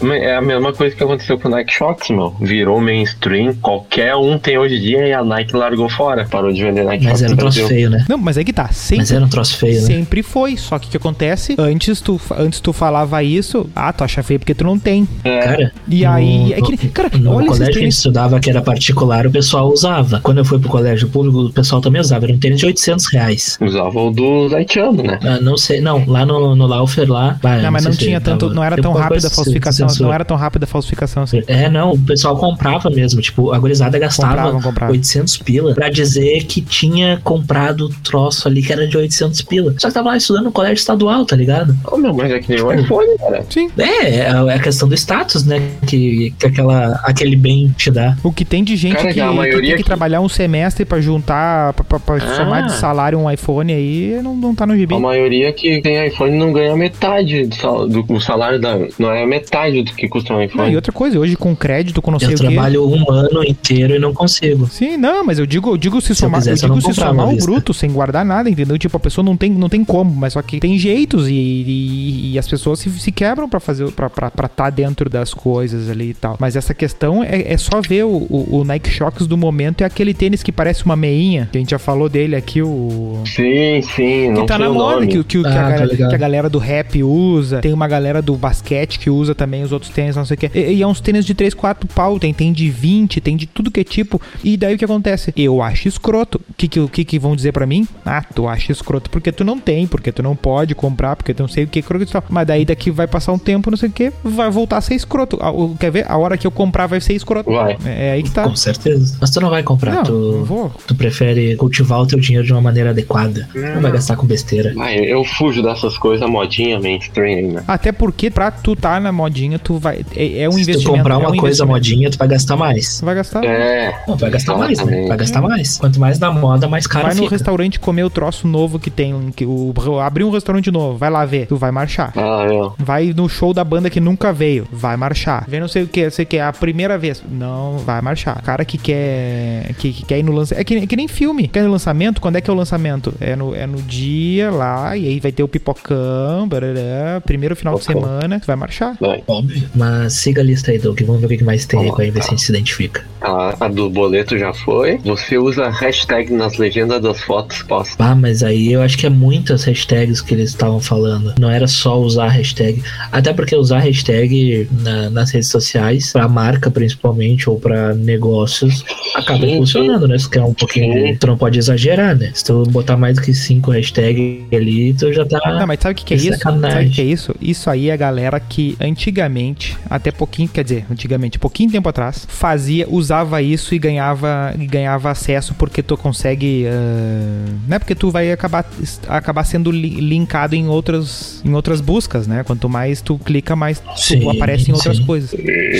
o-
É a mesma coisa que aconteceu com o Nike Shox, meu. Virou mainstream. Qualquer um tem hoje em dia e a Nike largou fora. Parou de vender Nike
Mas
Shox
era um troço feio, né?
Não, mas é que tá. Sempre,
Mas era um troço feio, né?
sempre foi. Só que o que acontece? Antes tu, antes tu falava isso, ah, tu acha feio porque tu não tem.
É,
Cara,
E aí. É que, cara,
no
olha esses
colégio que a gente estudava que era particular, o pessoal usava. Quando eu fui pro colégio público, o pessoal também usava. Era um tênis de 800 reais.
usava o do Zaitiano, né?
Ah, não sei, não, lá no, no Laufer lá. ah,
Não, mas não tinha
tava-
tanto. Não era tão rápida a falsificação. Não era tão rápida a falsificação assim.
É, não, o pessoal comprava mesmo. Tipo, a gurizada gastava
Compravam, compravam.
800 pila pra dizer que tinha comprado o troço ali que era de 800 pila. Só que tava lá estudando no colégio estadual, tá ligado?
Oh, meu, mas é que nem o iPhone, cara.
Sim.
É, é a questão do status, né? Que, que aquela, aquele bem te dá.
O que tem de gente
Cara,
que,
a
que
maioria
tem que
que-
trabalhar um semestre pra juntar, pra, pra- pra
Ah.
chamar de salário um iPhone aí, não, não tá no gibi.
A maioria que tem iPhone não ganha metade do, sal- do o salário da. Não é metade do que custa um
Não,
iPhone.
e outra coisa, hoje com crédito, com não sei
Eu
o quê.
trabalho um ano inteiro e não consigo.
Sim, não, mas eu digo, eu digo se,
Se eu
somar, eu
quisesse, eu
digo
não
se somar o bruto sem guardar nada, entendeu? Tipo, a pessoa não tem, não tem como, mas só que tem jeitos e, e- e as pessoas se, se quebram pra fazer, pra estar tá dentro das coisas ali e tal. Mas essa questão é, é só ver o, o, o Nike Shox do momento, é aquele tênis que parece uma meinha, que a gente já falou dele aqui, o...
Sim, sim, não
Que tá
sei
na moda, que, que, que
Ah,
a
tô
galera,
ligado.
que a galera do rap usa. Tem uma galera do basquete que usa também os outros tênis, não sei o que. E, e é uns tênis de 3, 4 pau. Tem, tem de 20, tem de tudo que é tipo. E daí o que acontece? Eu acho escroto. O que, que, que, que vão dizer pra mim? Ah, tu acha escroto porque tu não tem, porque tu não pode comprar, porque tu não sei o que, e tal. Mas daí daqui vai passar um tempo, não sei o que, vai voltar a ser escroto. Ah, o- Quer ver? A hora que eu comprar vai ser escroto.
Vai.
É, é aí que tá.
Com certeza. Mas tu não vai comprar.
Não,
tu,
não vou.
tu prefere cultivar o teu dinheiro de uma maneira adequada. Não vai gastar com besteira.
Vai, eu fujo dessas coisas modinha mainstream, né?
Até porque pra tu tá na modinha, tu vai. É, é um
Se tu
investimento.
comprar
é
uma
um
coisa modinha, tu vai gastar mais.
Tu vai gastar.
É.
Não, tu vai gastar mais, né? Vai gastar mais. Quanto mais na moda, mais caro
vai no
fica.
restaurante comer o troço novo que tem. Que o, abrir um restaurante novo, vai lá ver. Tu vai marchar.
Ah, eu.
Vai no show da banda que nunca veio, vai marchar. Vê não sei o que, sei o que, a primeira vez, não vai marchar. Cara que quer que, que quer ir no lançamento, é que, é que nem filme. Quer ir no lançamento? Quando é que é o lançamento? É no, é no dia lá, e aí vai ter o pipocão, barará, primeiro final de
Pipocão.
semana, tu vai marchar.
Vai.
Óbvio. Mas siga a lista aí, Doug. Vamos ver o que mais tem aí
Vamos
com a
lá.
ver se a gente se identifica.
A, a do boleto já foi. Você usa hashtag nas legendas das fotos postas.
Ah, mas aí eu acho que é muitas hashtags que eles estavam falando. Não era só usar hashtag. Até porque usar hashtag na- nas redes sociais, pra marca principalmente, ou pra negócios, acaba
Sim,
funcionando, né? Se tu quer um pouquinho.
Sim.
Tu não pode exagerar, né? Se tu botar mais do que cinco hashtags ali, tu já tá.
Não, mas sabe o que, que é isso? Sabe o que é isso? Isso aí é a galera que antigamente, até pouquinho, quer dizer, antigamente, pouquinho tempo atrás, fazia, usava isso e ganhava, e ganhava acesso porque tu consegue, ah, né? Porque tu vai acabar, acabar sendo li- linkado em outras, em outras buscas, né? Quanto mais tu clica, mais tu
Sim,
aparece em outras
sim.
coisas.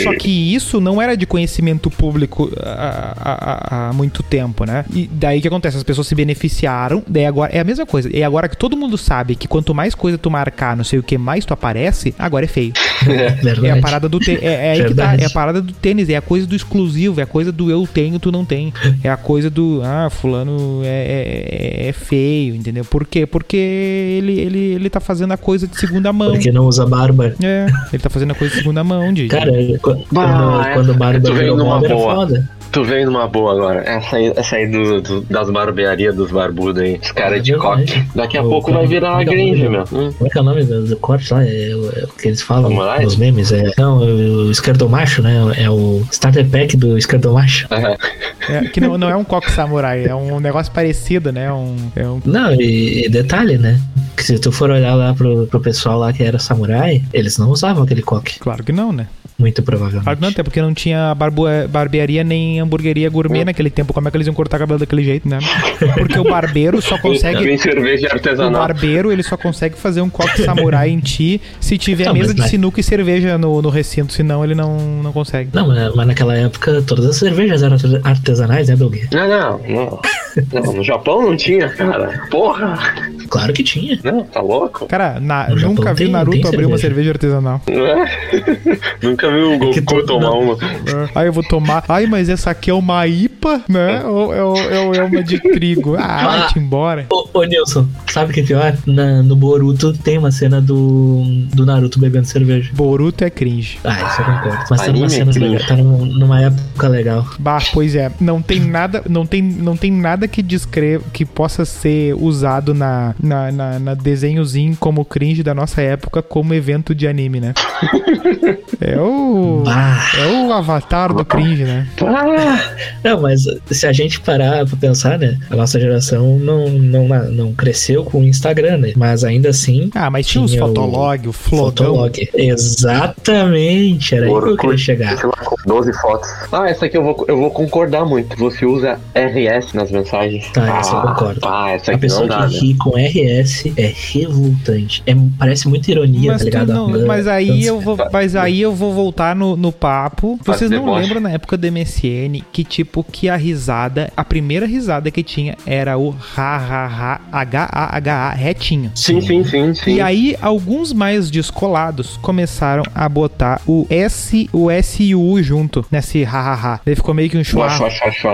Só que isso não era de conhecimento público há, há- há- há muito tempo, né? E daí o que acontece? As pessoas se beneficiaram, daí agora é a mesma coisa. E agora que todo mundo sabe que quanto mais coisa tu marcar, não sei o que, mais tu aparece, agora é feio.
Verdade.
É a parada do tênis. É, é aí que tá. É a parada do tênis. É a coisa do exclusivo. É a coisa do eu tenho, tu não tem. É a coisa do. Ah, fulano é, é- é feio, entendeu? Por quê? Porque ele, ele, ele tá fazendo a coisa de segunda mão.
Porque não usa barba.
É, ele tá fazendo a coisa de segunda mão, de.
Cara, quando,
é-
quando barba
tu veio
virou
numa
moda, era foda.
Tu veio numa boa agora. Essa aí, essa aí do, do- das barbearias dos barbudos aí. Os caras
É
de
verdade.
coque. Daqui a
O
pouco
cara-
vai virar a
Não,
gringe, meu. Hum.
Como é que é o nome do, do corte lá? É, o- é o que eles falam nos memes. É, não, o esquerdomacho, né? É o starter pack do esquerdomacho.
É.
É, que não, não é um coque samurai, é um negócio parecido, né? Um, é um...
Não, e, e detalhe, né? Que se tu for olhar lá pro, pro pessoal lá que era samurai, eles não usavam aquele coque.
Claro que não, né?
Muito provavelmente.
Claro que não, até porque não tinha barbo- barbearia nem hamburgueria gourmet naquele tempo. Como é que eles iam cortar cabelo daquele jeito, né? Porque o barbeiro só consegue.
Vem cerveja
O
artesanal.
barbeiro, ele só consegue fazer um coque samurai em ti se tiver
Não,
mesa de
vai-
sinuca e cerveja no, no recinto, senão ele não, não consegue.
Não, mas, naquela época todas as cervejas eram artes- artesanais, né, Doug?
Não, não, não. Não, no Japão não tinha, cara. Porra!
Claro que tinha.
Não, tá louco?
Cara, na- nunca
Japão
vi
tem-
Naruto
tem
abrir uma
cerveja.
cerveja artesanal.
Não é? Nunca vi o
que
Goku
tu-
tomar
não.
uma.
Aí eu vou tomar. Ai, mas essa aqui é uma IPA, né? Ou é, é, é uma de trigo? Ah, vai-te embora.
Ô, ô Nilson, sabe o que é pior? Na- no Boruto tem uma cena do, do Naruto bebendo cerveja.
Boruto é cringe.
Ah, isso eu concordo. Mas tá numa
Anime
cena legal, tá num- numa época legal.
Bah, pois é, não tem nada, não tem, não tem nada que descreva que possa ser usado na, na, na, na desenhozinho como cringe da nossa época como evento de anime, né? É o
Bah.
é o avatar do cringe, né?
Ah,
Não, mas se a gente parar pra pensar, né? A nossa geração não, não, não cresceu com o Instagram, né? Mas ainda assim.
Ah, mas tinha os
Tinha o
fotolog, o flogão.
Fotolog. Exatamente, era aí que eu queria chegar.
sei lá, com 12 fotos. Ah, essa aqui eu vou, eu vou concordar muito. Você usa RS nas mensagens.
Tá, essa eu
ah,
concordo.
Ah, essa
A
aqui
pessoa
não dá,
que
né?
ri com RS é revoltante. É, parece muita ironia,
Mas,
tá ligado?
não- mas aí eu vou, mas aí eu vou voltar no, no papo.
Faz
Vocês não
deboche.
lembram na época do MSN que tipo que a risada, a primeira risada que tinha era o ha ha ha h a h a retinho.
Sim, sim, sim, sim.
E aí, alguns mais descolados começaram a botar o S, o SU junto nesse hahaha. Daí ficou meio que um chua.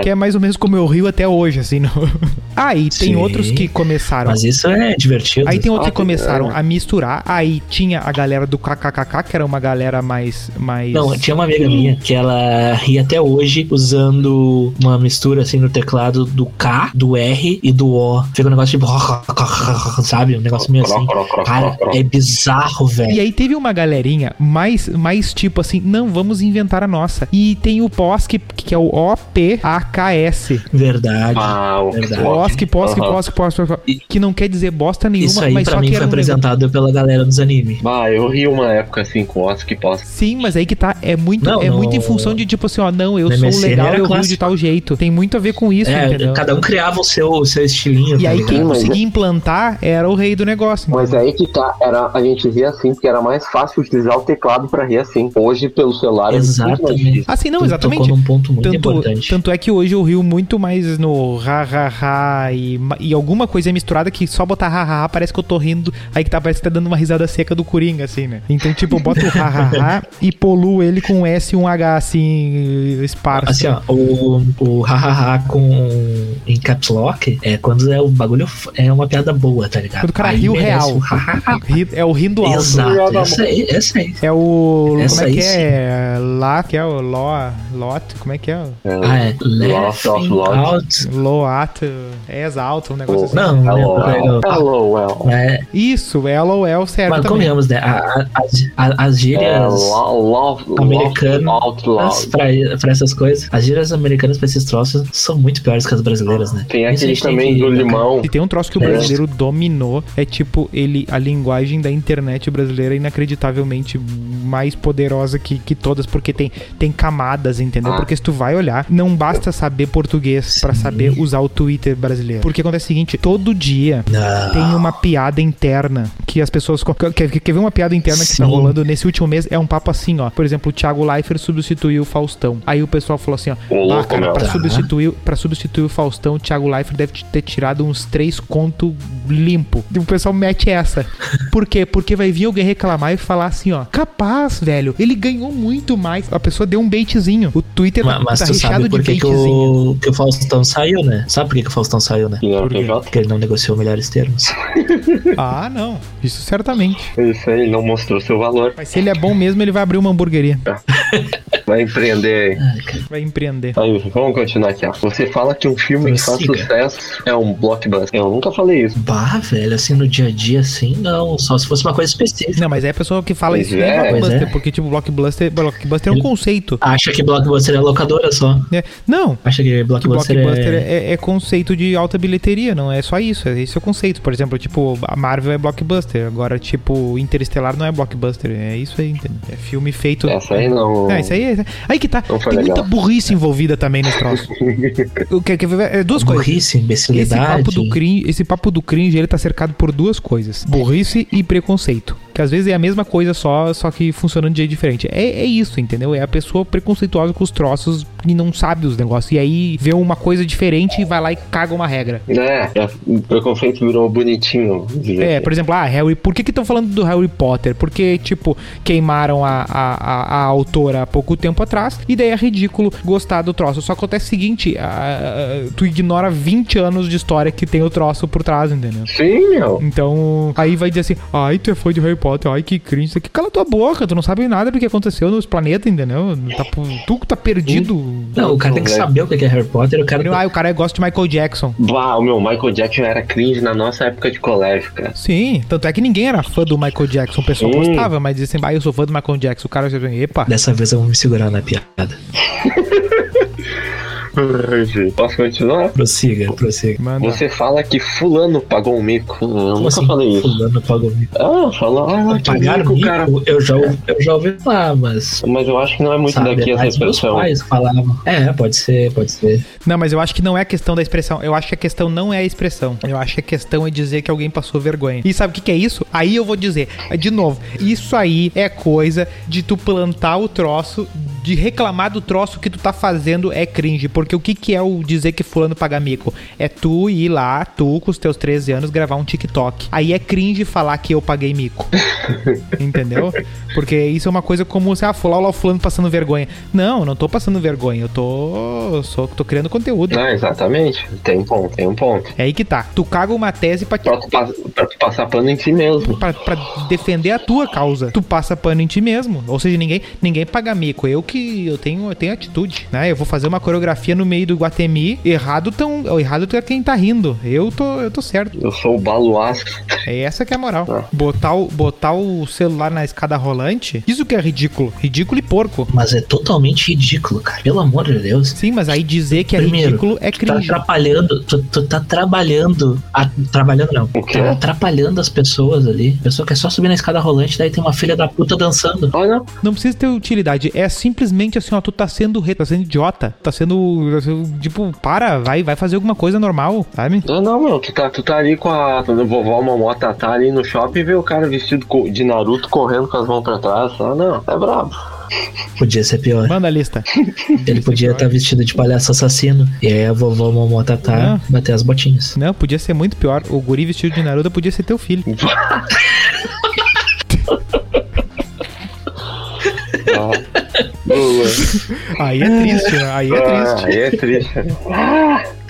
Que é mais ou menos como eu rio até hoje, assim. No... Ah, e tem
Sim.
outros que começaram.
Mas isso é divertido.
Aí tem outros
Ah,
que começaram
é.
a misturar. Aí tinha a galera do KKKK, que era uma galera mais. Mais...
Não, tinha uma amiga minha que ela ri até hoje usando uma mistura assim no teclado do K, do R e do O. Fica um negócio tipo. Sabe? Um negócio meio assim. Cara, é bizarro,
E
velho.
aí teve uma galerinha mais, mais tipo assim, não, vamos inventar a nossa. E tem o POSC, que é o O-P-A-K-S.
Verdade.
Ah, o
Verdade.
POSC, POSC. POSC, POSC, POSC. Que não quer dizer bosta nenhuma,
Isso aí
mas
pra
só
mim
que
foi
era um negócio-
apresentado pela galera dos animes.
Ah, eu ri uma época assim com que posso.
Sim, mas aí que tá, é muito,
Não,
é
no-
muito em função de tipo assim, ó, não, eu sou
MSN
legal, eu rio de
clássico.
tal jeito. Tem muito a ver com isso,
É,
entendeu?
cada um criava o seu, o seu estilinho.
E
tá
aí
ligado?
quem
mas
conseguia implantar era o rei do negócio.
Mas aí que tá, era, a gente ria assim, porque era mais fácil utilizar o teclado pra rir assim. Hoje, pelo celular, é
Exatamente.
difícil.
Assim, não, exatamente.
Tocou num ponto muito
Tanto,
importante.
tanto é que hoje eu rio muito mais no ha ha ha e, e alguma coisa é misturada que só botar ha ha ha parece que eu tô rindo, aí que tá, parece que tá dando uma risada seca do Coringa, assim, né? Então, tipo, eu boto o ha ha ha e poluo ele com um S e um H, assim, esparso.
Assim, ó, o, o hahaha com em caps lock é quando é o bagulho é uma piada boa, tá ligado?
Quando o cara
Aí
riu real.
o
É o rindo alto.
Exato, essa aí, essa aí.
É o.
Essa
como é
aí
que é? Lá, que é o Lo. Lot? Como é que é?
Ah, é.
Lost of
Laughing out.
É exalto, um negócio assim.
Não, não
well. Hello, well.
É,
Isso, é LOL certo
mas
também.
convenhamos, né? A- a- As, a- as
É,
gírias
lo- love,
Americano.
love out loud.
pra, pra essas coisas, as gírias americanas pra esses troços são muito piores que as brasileiras, né?
Tem aquele também
que-
do limão.
Se tem um troço que o
É.
brasileiro dominou, é tipo, ele, a linguagem da internet brasileira é inacreditavelmente mais poderosa que, que todas, porque tem, tem camadas, entendeu?
Ah.
Porque se tu vai olhar, não basta saber português pra
Sim.
saber usar o Twitter brasileiro. Porque acontece o seguinte, todo dia
Não.
tem uma piada interna que as pessoas. Quer, quer ver uma piada interna que tá
Sim.
rolando nesse último mês? É um papo assim, ó. Por exemplo, o Thiago Leifert substituiu o Faustão. Aí o pessoal falou assim, ó.
Ô,
ah, cara, pra substituir, pra substituir o Faustão, o Thiago Leifert deve ter tirado uns três conto limpo. E o pessoal mete essa. Por quê? Porque vai vir alguém reclamar e falar assim, ó. Capaz, velho. Ele ganhou muito mais. A pessoa deu um baitzinho. O Twitter
Mas, mas
tá
tu
recheado
sabe
de
por que, que,
baitzinho.
o, que o Faustão saiu, né? Sabe por que, que o Faustão saiu, né?
Não,
Por?
Porque ele não negociou melhores termos.
Ah, não. Isso certamente.
Isso aí, não mostrou seu valor.
Mas se ele é bom mesmo, ele vai abrir uma hamburgueria.
Vai empreender.
Cara.
Vai empreender.
Aí, vamos continuar aqui, ó. Você fala que um filme que faz sucesso é um blockbuster. Eu nunca falei isso.
Bah, velho, assim, no dia a dia, assim, não. Só se fosse uma coisa específica.
Não, mas é a pessoa que fala
Pois
isso
é,
em blockbuster,
é.
porque, tipo, blockbuster, blockbuster é um
Ele-
conceito.
Acha que blockbuster é locadora só.
né? Não,
Acha que
que
blockbuster,
blockbuster
é...
é... É, conceito de alta bilheteria, não é só isso. é- Esse é o conceito. Por exemplo, tipo, a Marvel é blockbuster. Agora, tipo, Interestelar não é blockbuster. É isso aí, entendeu? É filme feito.
Essa aí não.
É, isso aí é. Aí que tá. Tem
legal.
muita burrice envolvida também nos troços. Quer ver- é duas coisas.
burrice,
Esse
imbecilidade.
papo, do cringe, esse papo do cringe, ele tá cercado por duas coisas: burrice e preconceito. Que às vezes é a mesma coisa só, só que funcionando de jeito diferente. É, é isso, entendeu? É a pessoa preconceituosa com os troços e não sabe os negócios. E aí vê uma coisa diferente e vai lá e caga uma regra.
É, é, o preconceito virou bonitinho.
É, por exemplo, ah, Harry, por que que estão falando do Harry Potter? Porque, tipo, queimaram a, a, a, a autora há pouco tempo atrás, e daí é ridículo gostar do troço. Só acontece o seguinte, ah, tu ignora 20 anos de história que tem o troço por trás, entendeu?
Sim, meu.
Então, aí vai dizer assim, ai, tu é fã de Harry Potter, ai, que cringe, isso aqui, cala tua boca, tu não sabe nada do que aconteceu nos planetas, entendeu? Tá, tu que tá perdido.
Não, o cara tem que saber o que é Harry Potter. O cara
Ah, o cara gosta de Michael Jackson.
Bah, o meu Michael Jackson era cringe na nossa época de colégio, cara.
Sim, tanto é que ninguém era fã do Michael Jackson, o pessoal gostava, mas dizia assim, ah, eu sou fã do Michael Jackson, o cara já vem, epa.
Dessa vez eu vou me segurar na piada.
Posso continuar?
Prossiga, prossiga.
Manda.
Você fala que fulano pagou um mico. Eu
Como
nunca
assim?
falei isso.
Fulano pagou mico.
Ah, fala, ah, que
Pagar
mico,
mico,
cara.
eu, já, ouvi- eu já ouvi falar, mas.
Mas eu acho que não é muito
Sabe,
daqui essa
meus
expressão.
pais falavam. É, pode ser, pode ser.
Não, mas eu acho que não é a questão da expressão. Eu acho que a questão não é a expressão. Eu acho que a questão é dizer que alguém passou vergonha. E sabe o que, que é isso? Aí eu vou dizer, de novo, isso aí é coisa de tu plantar o troço, de reclamar do troço que tu tá fazendo é cringe. Porque o que, que é o dizer que fulano paga mico? É tu ir lá, tu com os teus 13 anos, gravar um TikTok. Aí é cringe falar que eu paguei mico. Entendeu? Porque isso é uma coisa como se, fulano, lá o fulano passando vergonha. Não, não tô passando vergonha. Eu tô. Eu só tô criando conteúdo.
Ah, exatamente. Tem um ponto, tem um ponto.
É aí que tá. Tu caga uma tese pra,
Pra tu, pra tu passar pano em si mesmo.
pra, pra defender a tua causa. Tu passa pano em ti mesmo. Ou seja, ninguém, ninguém paga mico. Eu que eu tenho, eu tenho atitude, né? Eu vou fazer uma coreografia no meio do Guatemi. Errado tão, o errado é quem tá rindo. Eu tô, eu tô certo.
Eu sou o baluasco.
É essa que é a moral.
Ah.
Botar o, botar o celular na escada rolante, isso que é ridículo. Ridículo e porco.
Mas é totalmente ridículo, cara. Pelo amor de Deus.
Sim, mas aí dizer que é
Primeiro,
ridículo é
Tu tá
cringe.
atrapalhando, tu, tu tá trabalhando. a- trabalhando não.
O quê?
Tá atrapalhando as pessoas ali. A pessoa quer só subir na escada rolante, daí tem uma filha da puta dançando.
Olha,
Não precisa ter utilidade. É simplesmente assim, ó, tu tá sendo re, tá sendo idiota. Tá sendo, tá sendo, tipo, para, vai, vai fazer alguma coisa normal, sabe?
não, não, meu, tu tá, tu tá ali com a vovó Momota, tá ali no shopping e vê o cara vestido de Naruto correndo com as mãos pra trás. Ah, não, é brabo.
Podia ser pior.
Manda a lista.
Ele podia estar vestido de palhaço assassino. E aí a vovó Momota tá
Não.
bater as botinhas.
Não, podia ser muito pior. O guri vestido de Naruto podia ser teu filho.
Ah, boa.
Aí é triste, né? Aí é
Ah,
triste.
aí é triste.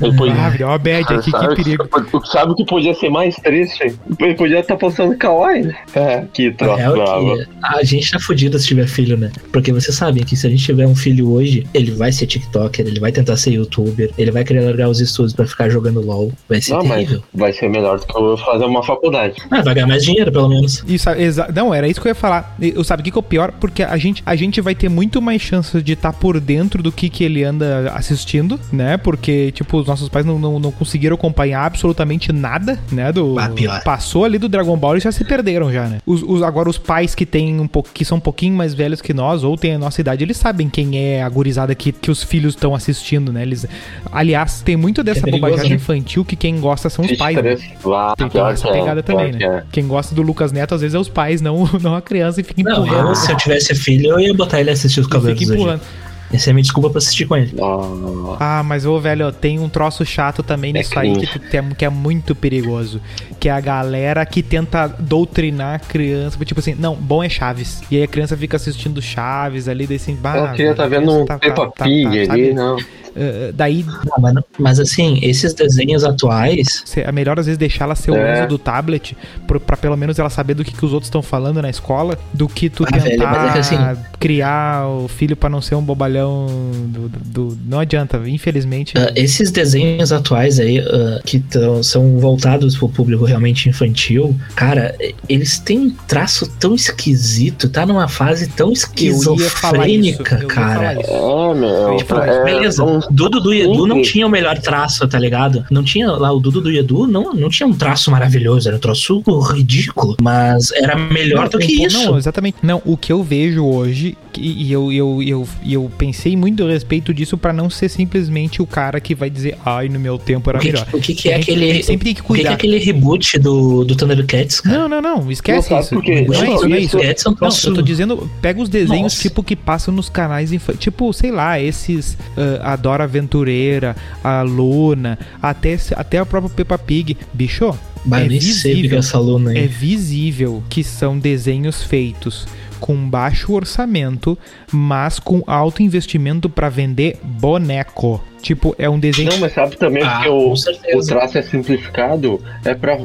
Ah. Podia-
Ah, deu uma bad aqui, que
sabe,
perigo.
sabe o que podia ser mais triste? Ele podia estar postando kawaii, né? É, que
A
troço
real
bravo.
é que a gente tá fudido se tiver filho, né? Porque vocês sabem que se a gente tiver um filho hoje, ele vai ser TikToker, ele vai tentar ser youtuber, ele vai querer largar os estudos pra ficar jogando LOL. Vai ser
Não, mas
terrível.
vai ser melhor do que eu fazer uma faculdade.
Ah, vai ganhar mais dinheiro, pelo menos.
Isso, exa- não, era isso que eu ia falar. Eu sabe o que, que é o pior? Porque a gente, a gente vai ter muito mais chances de estar por dentro do que, que ele anda assistindo, né? Porque, tipo, os nossos pais não, não, não conseguiram acompanhar absolutamente nada, né? Do,
Ah.
Passou ali do Dragon Ball e já se perderam já, né? Os, os- agora, os pais que têm um pouco, que são um pouquinho mais velhos que nós, ou têm a nossa idade, eles sabem quem é a gurizada que, que os filhos estão assistindo, né? Eles, aliás, tem muito dessa
perigoso,
bobajagem
né?
infantil que quem gosta são os
Triste
pais. né?
Lá,
Tem,
pior
essa
que é,
pegada
pior
também,
que
né?
é.
Quem gosta do Lucas Neto, às vezes é os pais, não, não a criança, e fica
Não,
empurrando.
eu, se eu tivesse filho, eu ia botar ele a assistir os Cavaleiros
fica
do
empurrando.
Zodíaco. Essa é a minha desculpa pra assistir com ele.
Ah,
Ah, mas ô, velho, tem um troço chato também
É
nisso aí que, tem- que é muito perigoso. Que é a galera que tenta doutrinar a criança. Tipo assim, não, bom é Chaves. E aí a criança fica assistindo Chaves ali, desse bah,
ela queria tá
a
vendo
criança
um
tá-
Peppa
tá- tá-
Pig
tá,
ali,
sabe?
não.
Eh, daí
Não, mas, não- mas assim, esses desenhos atuais.
é melhor às vezes deixar ela ser o
É.
uso do tablet pro- pra pelo menos ela saber do que, que os outros estão falando na escola, do que tu
Ah, velho,
tentar
mas é que assim-
criar o filho pra não ser um bobalhão do, do- do- não adianta, infelizmente.
ah, esses desenhos atuais aí, ah, que tão- são voltados pro público realmente infantil, cara, eles têm um traço tão esquisito, tá numa fase tão
eu ia falar isso,
esquizofrênica,
ia
cara.
falar isso.
É, meu.
Tipo,
é,
Beleza,
um-
Dudu do Edu não
Simples.
tinha o melhor traço, tá ligado? Não tinha lá o Dudu do Edu, não, não tinha um traço maravilhoso, era um troço ridículo, mas era melhor do
Não,
que
um-
isso.
Não, exatamente. Não, o que eu vejo hoje, e, e eu, eu, eu, e eu pensei muito a respeito disso pra não ser simplesmente o cara que vai dizer, ai, no meu tempo era
o que,
melhor.
o que, que é
gente-
aquele.
sempre tem que
o que, que é
cuidar.
aquele reboot do, do Thundercats, cara?
Não, não, não, esquece isso.
por quê?
Não é
Não,
isso, não é
isso-
é
Não, eu tô dizendo, pega os desenhos
Nossa.
tipo que passam nos canais infantis, tipo, sei lá, esses a Dora Aventureira, a Luna, até, até a própria Peppa Pig. Bicho,
Bah,
é
é
visível.
essa aluna aí.
é visível que são desenhos feitos com baixo orçamento, mas com alto investimento pra vender boneco. Tipo, é um desenho.
Não, mas sabe também
Ah,
que o, o traço é simplificado? É pra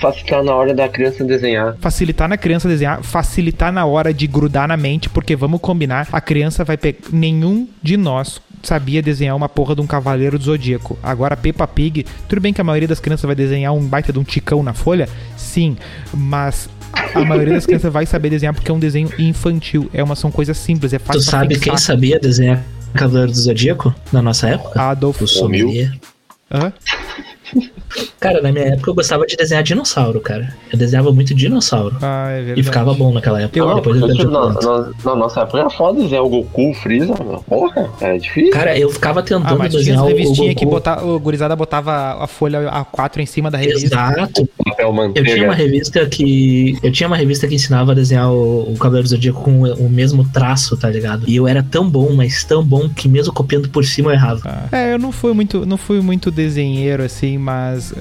facilitar na hora da criança desenhar.
Facilitar na criança desenhar, facilitar na hora de grudar na mente, porque vamos combinar, a criança vai pegar. Nenhum de nós sabia desenhar uma porra de um cavaleiro do zodíaco. Agora, Peppa Pig, tudo bem que a maioria das crianças vai desenhar um baita de um ticão na folha, sim, mas. A maioria das crianças vai saber desenhar porque é um desenho infantil. É uma, são coisas simples, é fácil
Tu sabe
fixar.
quem sabia desenhar Cavaleiro do Zodíaco, na nossa época.
Adolfo.
Sommelier.
Hã?
Cara, na minha época eu gostava de desenhar dinossauro, cara. Eu desenhava muito dinossauro.
Ah, é verdade.
E ficava bom naquela época.
Eu-
Depois eu o
na,
ponto.
na, na nossa época era foda desenhar o Goku, o Freeza, meu. porra, era difícil.
Cara, eu ficava
Ah,
tentando
mas tinha
desenhar
as
o, o Goku.
que botar, o gurizada botava a folha A4 em cima da revista.
Exato.
Papel
Eu tinha uma revista que. Eu tinha uma revista que ensinava a desenhar o, o Cavaleiro do Zodíaco com o, o mesmo traço, tá ligado? E eu era tão bom, mas tão bom que mesmo copiando por cima eu errava.
Ah. É, eu não fui muito, não fui muito desenheiro assim, mas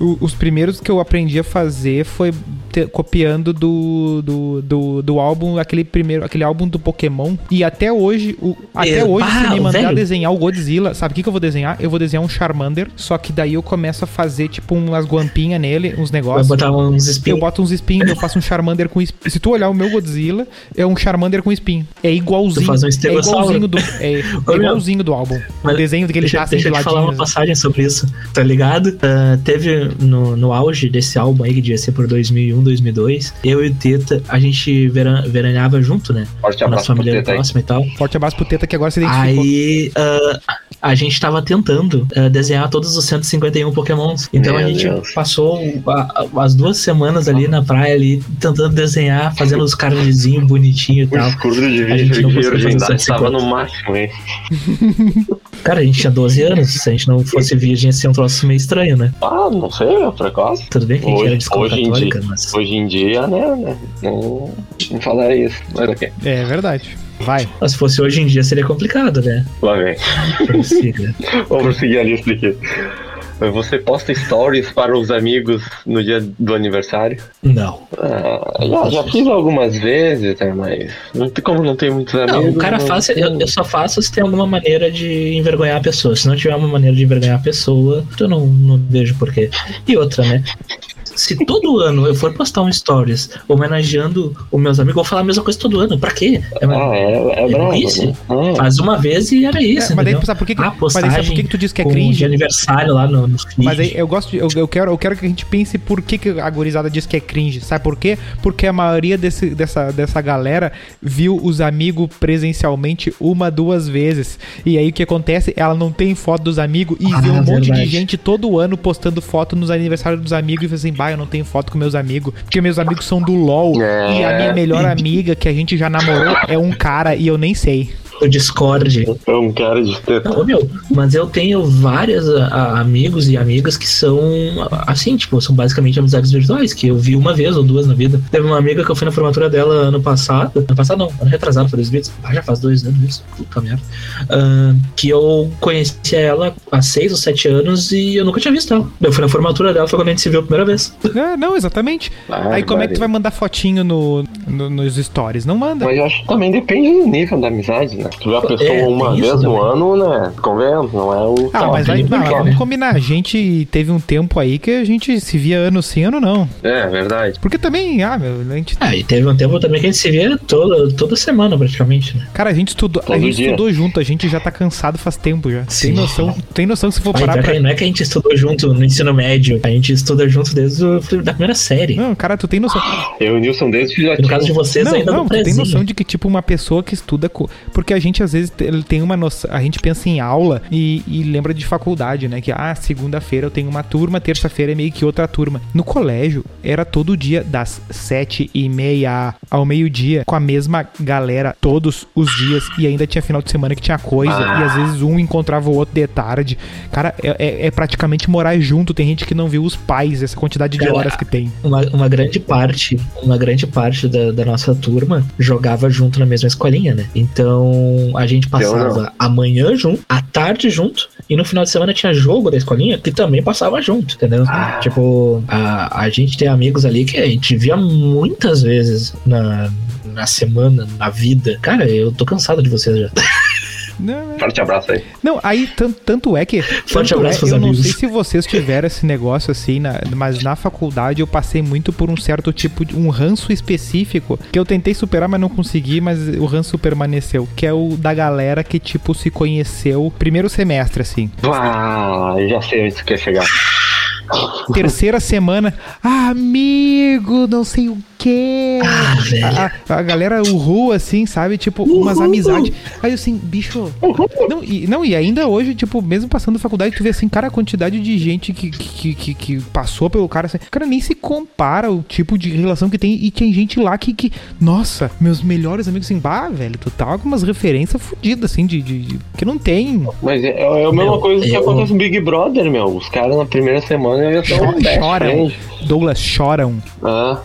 o- os primeiros que eu aprendi a fazer foi te- copiando do, do, do, do álbum, aquele primeiro, aquele álbum do Pokémon. E até hoje, o, até
É,
hoje, se me mandar
velho.
desenhar o Godzilla, sabe o que, que eu vou desenhar? Eu vou desenhar um Charmander, só que daí eu começo a fazer tipo umas guampinhas nele, uns
Vai
negócios.
botar uns
Eu
espinhos.
boto uns espinhos, eu faço um Charmander com espinho. Se tu olhar o meu Godzilla, é um Charmander com espinho. É igualzinho.
Tu faz um
é igualzinho do, é, é igualzinho do álbum.
Mas
o desenho daquele
Deixa,
tá
deixa
de
eu te falar uma
ladinho.
passagem sobre isso, tá ligado? Ah, teve no, no auge desse álbum aí, que devia ser por 2001, 2002, eu e o Teta, a gente vera, veraneava junto, né?
Forte
A nossa
abraço pra
família
aí.
próxima e tal.
Forte abraço pro Teta que agora se identificou.
Aí ah, a gente tava tentando ah, desenhar todos os 151 Pokémons. Então a
Meu
gente
Deus.
passou a- a- as duas semanas ali na praia ali, tentando desenhar, fazendo os carnezinhos bonitinhos e
O
tal.
escudo de
A gente não conseguiu fazer
virgindade tava no máximo, hein?
Cara, a gente tinha 12 anos. Se a gente não fosse virgem, ia ser um troço meio estranho, né?
Ah, não sei, é precoce.
Tudo bem que a gente
Hoje-
era de escola
hoje em
católica,
dia-
mas.
Hoje em dia, né, né não, não falaria isso. Mas ok,
É verdade. Vai.
Mas se fosse hoje em dia seria complicado, né?
lá vem.
Prossiga.
Vamos prosseguir a lista aqui. Você posta stories para os amigos no dia do aniversário?
Não.
Ah, já, já fiz algumas vezes, né, mas não tem como não tem muitos amigos.
Não, o cara
não-
faz, eu, eu só faço se tem alguma maneira de envergonhar a pessoa. Se não tiver uma maneira de envergonhar a pessoa, eu não, não vejo porquê. E outra, né? Se todo ano eu for postar um stories homenageando os meus amigos, eu vou falar a mesma coisa todo ano. Pra quê? É,
Ah, é, é bravo.
burrice.
né? Ah,
Faz uma vez e era isso.
É, mas daí, sabe por que, que,
Ah,
mas daí, sabe por que, que tu diz que é
com de
cringe?
aniversário lá no, no.
Mas aí eu gosto de, eu, eu quero eu quero que a gente pense por que, que a gurizada diz que é cringe. Sabe por quê? Porque a maioria desse, dessa, dessa galera viu os amigos presencialmente uma, duas vezes. E aí o que acontece? Ela não tem foto dos amigos e
Ah,
vê um monte de
verdade.
gente todo ano postando foto nos aniversários dos amigos e fala assim, bah, eu não tenho foto com meus amigos. Porque meus amigos são do LOL.
É.
E a minha melhor amiga, que a gente já namorou, é um cara e eu nem sei.
O Discord.
é um cara de teta.
Não, meu, mas eu tenho vários a- a- amigos e amigas que são assim, tipo, são basicamente amizades virtuais, que eu vi uma vez ou duas na vida. Teve uma amiga que eu fui na formatura dela ano passado. Ano passado não, ano retrasado, foi dois vídeos. Ah, já faz dois anos isso. Puta merda. Ah, que eu conhecia ela há seis ou sete anos e eu nunca tinha visto ela. Eu fui na formatura dela, foi quando a gente se viu a primeira vez.
É, não, exatamente.
Ah,
aí como é que tu vai mandar fotinho no, no- nos stories? Não manda.
Mas eu acho que também depende do nível da amizade, né? Tu vê a pessoa
É,
uma vez no ano, né? Convenhamos, não é o.
Ah, mas vai, não, vamos
né?
combinar. A gente teve um tempo aí que a gente se via ano sim, ano não.
É, verdade.
Porque também, ah, meu, a gente.
Ah, e teve um tempo também que a gente se via toda, toda semana, praticamente, né?
Cara, a gente estudou, a
Todo
gente
dia.
estudou junto, a gente já tá cansado faz tempo já.
Sim.
Tem noção, tem noção que se for parar pra.
não é que a gente estudou junto no ensino médio, a gente estuda junto desde o, da primeira série.
Não, cara, tu tem noção.
Eu e o Nilson desde
E no caso de vocês,
Não,
ainda
não, tu tem noção de que, tipo, uma pessoa que estuda. co- Porque a gente, às vezes, te- tem uma noção. A gente pensa em aula e, e lembra de faculdade, né? Que, ah, segunda-feira eu tenho uma turma, terça-feira é meio que outra turma. No colégio, era todo dia, das sete e meia ao meio-dia, com a mesma galera, todos os dias. E ainda tinha final de semana que tinha coisa. E às vezes um encontrava o outro de tarde. Cara, é, é- é praticamente morar junto. Tem gente que não viu os pais, essa quantidade de
Cara,
horas que tem.
Uma, uma grande parte, uma grande parte da, da nossa turma jogava junto na mesma escolinha, né? Então a gente passava a manhã junto, a tarde junto, e no final de semana tinha jogo da escolinha que também passava junto, entendeu? Tipo, a, a gente tem amigos ali que a gente via muitas vezes na, na semana, na vida. Cara, eu tô cansado de vocês já.
Não, é-
Forte abraço aí.
Não, aí tan- tanto é que.
Forte
tanto
abraço
é, Eu não
amigos.
sei se vocês tiveram esse negócio assim, na- mas na faculdade eu passei muito por um certo tipo de um ranço específico que eu tentei superar, mas não consegui, mas o ranço permaneceu. Que é o da galera que, tipo, se conheceu primeiro semestre, assim.
Ah, já sei onde tu quer chegar.
Terceira semana, ah, amigo, não sei o quer.
Ah.
A, a- galera urru, assim, sabe? Tipo, umas amizades. Aí assim, bicho. Não e, não, e ainda hoje, tipo, mesmo passando faculdade, tu vê assim, cara, a quantidade de gente que, que, que, que passou pelo cara, assim, cara, nem se compara o tipo de relação que tem. E tem gente lá que, que nossa, meus melhores amigos, assim, bah, velho, tu tá com umas referências fodidas, assim, de, de, de- que não tem.
Mas é, é a mesma
Meu,
coisa que
eu-
acontece no Big Brother, meu. Os caras na primeira semana já estão
choram. Douglas choram.
Ah,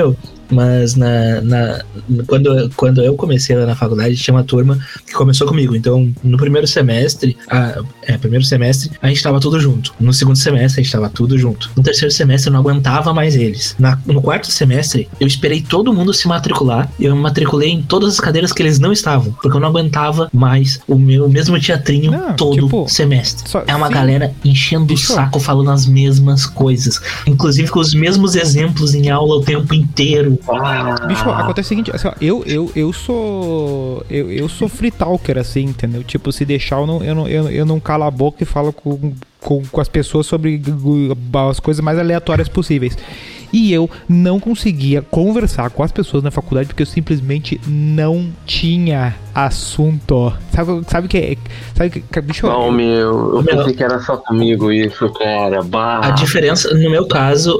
meu, mas na, na, quando, quando eu comecei lá na faculdade, tinha uma turma que começou comigo. Então, no primeiro semestre, a, é, primeiro semestre, a gente tava tudo junto. No segundo semestre, a gente tava tudo junto. No terceiro semestre, eu não aguentava mais eles. Na- no quarto semestre, eu esperei todo mundo se matricular. E eu me matriculei em todas as cadeiras que eles não estavam. Porque eu não aguentava mais o meu mesmo teatrinho
Não,
todo
tipo,
semestre.
só-
é uma
sim.
galera enchendo o saco, falando as mesmas coisas. Inclusive com os mesmos exemplos em aula o tempo inteiro.
Ah,
Bicho, acontece o seguinte, assim, ó, eu, eu, eu sou. Eu, eu sou free talker, assim, entendeu? Tipo, se deixar, eu não, eu não, eu, eu não calo a boca e falo com, com, com as pessoas sobre as coisas mais aleatórias possíveis. E eu não conseguia conversar com as pessoas na faculdade porque eu simplesmente não tinha assunto. Sabe, sabe que é. Sabe que. Bicho,
Não, meu, eu
Meu.
pensei que era só comigo isso, cara. Bah.
A diferença, no meu caso,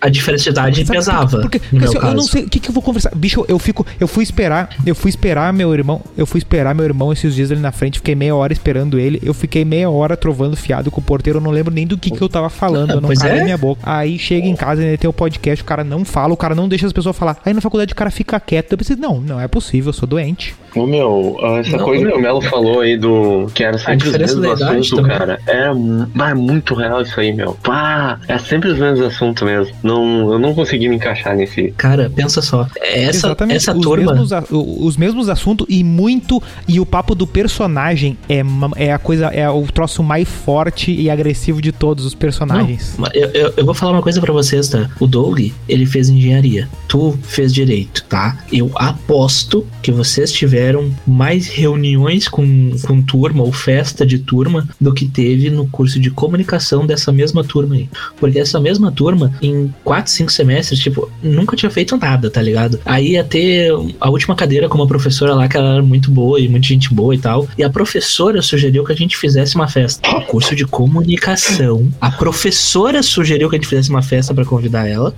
a diferença de idade
Sabe
pesava.
Porque, porque assim, eu não sei o que, que eu vou conversar. Bicho, eu fico. Eu fui esperar. Eu fui esperar meu irmão. Eu fui esperar meu irmão esses dias ali na frente. Fiquei meia hora esperando ele. Eu fiquei meia hora trovando fiado com o porteiro. Eu não lembro nem do que, que eu tava falando. Eu não
Pois é.
minha boca. Aí chega em casa, ele tem o podcast, o cara não fala, o cara não deixa as pessoas falar. Aí na faculdade o cara fica quieto. Eu pensei, não, não é possível, eu sou doente.
Ô, meu, essa
Não,
coisa que o Melo falou aí do. Que era sempre os mesmos assuntos,
também.
cara. É, bah, é muito real isso aí, meu. Pá, é sempre os mesmos assuntos mesmo. Não, eu não consegui me encaixar nesse.
Cara, pensa só. Essa,
Exatamente.
essa
os
turma.
Mesmos, os mesmos assuntos e muito. E o papo do personagem é, é a coisa. É o troço mais forte e agressivo de todos os personagens.
Não, eu, eu, eu vou falar uma coisa pra vocês, tá? O Doug, ele fez engenharia. Tu fez direito, tá? Eu aposto que vocês tiveram mais reuniões com, com turma ou festa de turma do que teve no curso de comunicação dessa mesma turma aí. Porque essa mesma turma, em 4, 5 semestres, tipo, nunca tinha feito nada, tá ligado? Aí ia ter a última cadeira com uma professora lá que ela era muito boa e muita gente boa e tal. E a professora sugeriu que a gente fizesse uma festa. O curso de comunicação. A professora sugeriu que a gente fizesse uma festa pra convidar ela.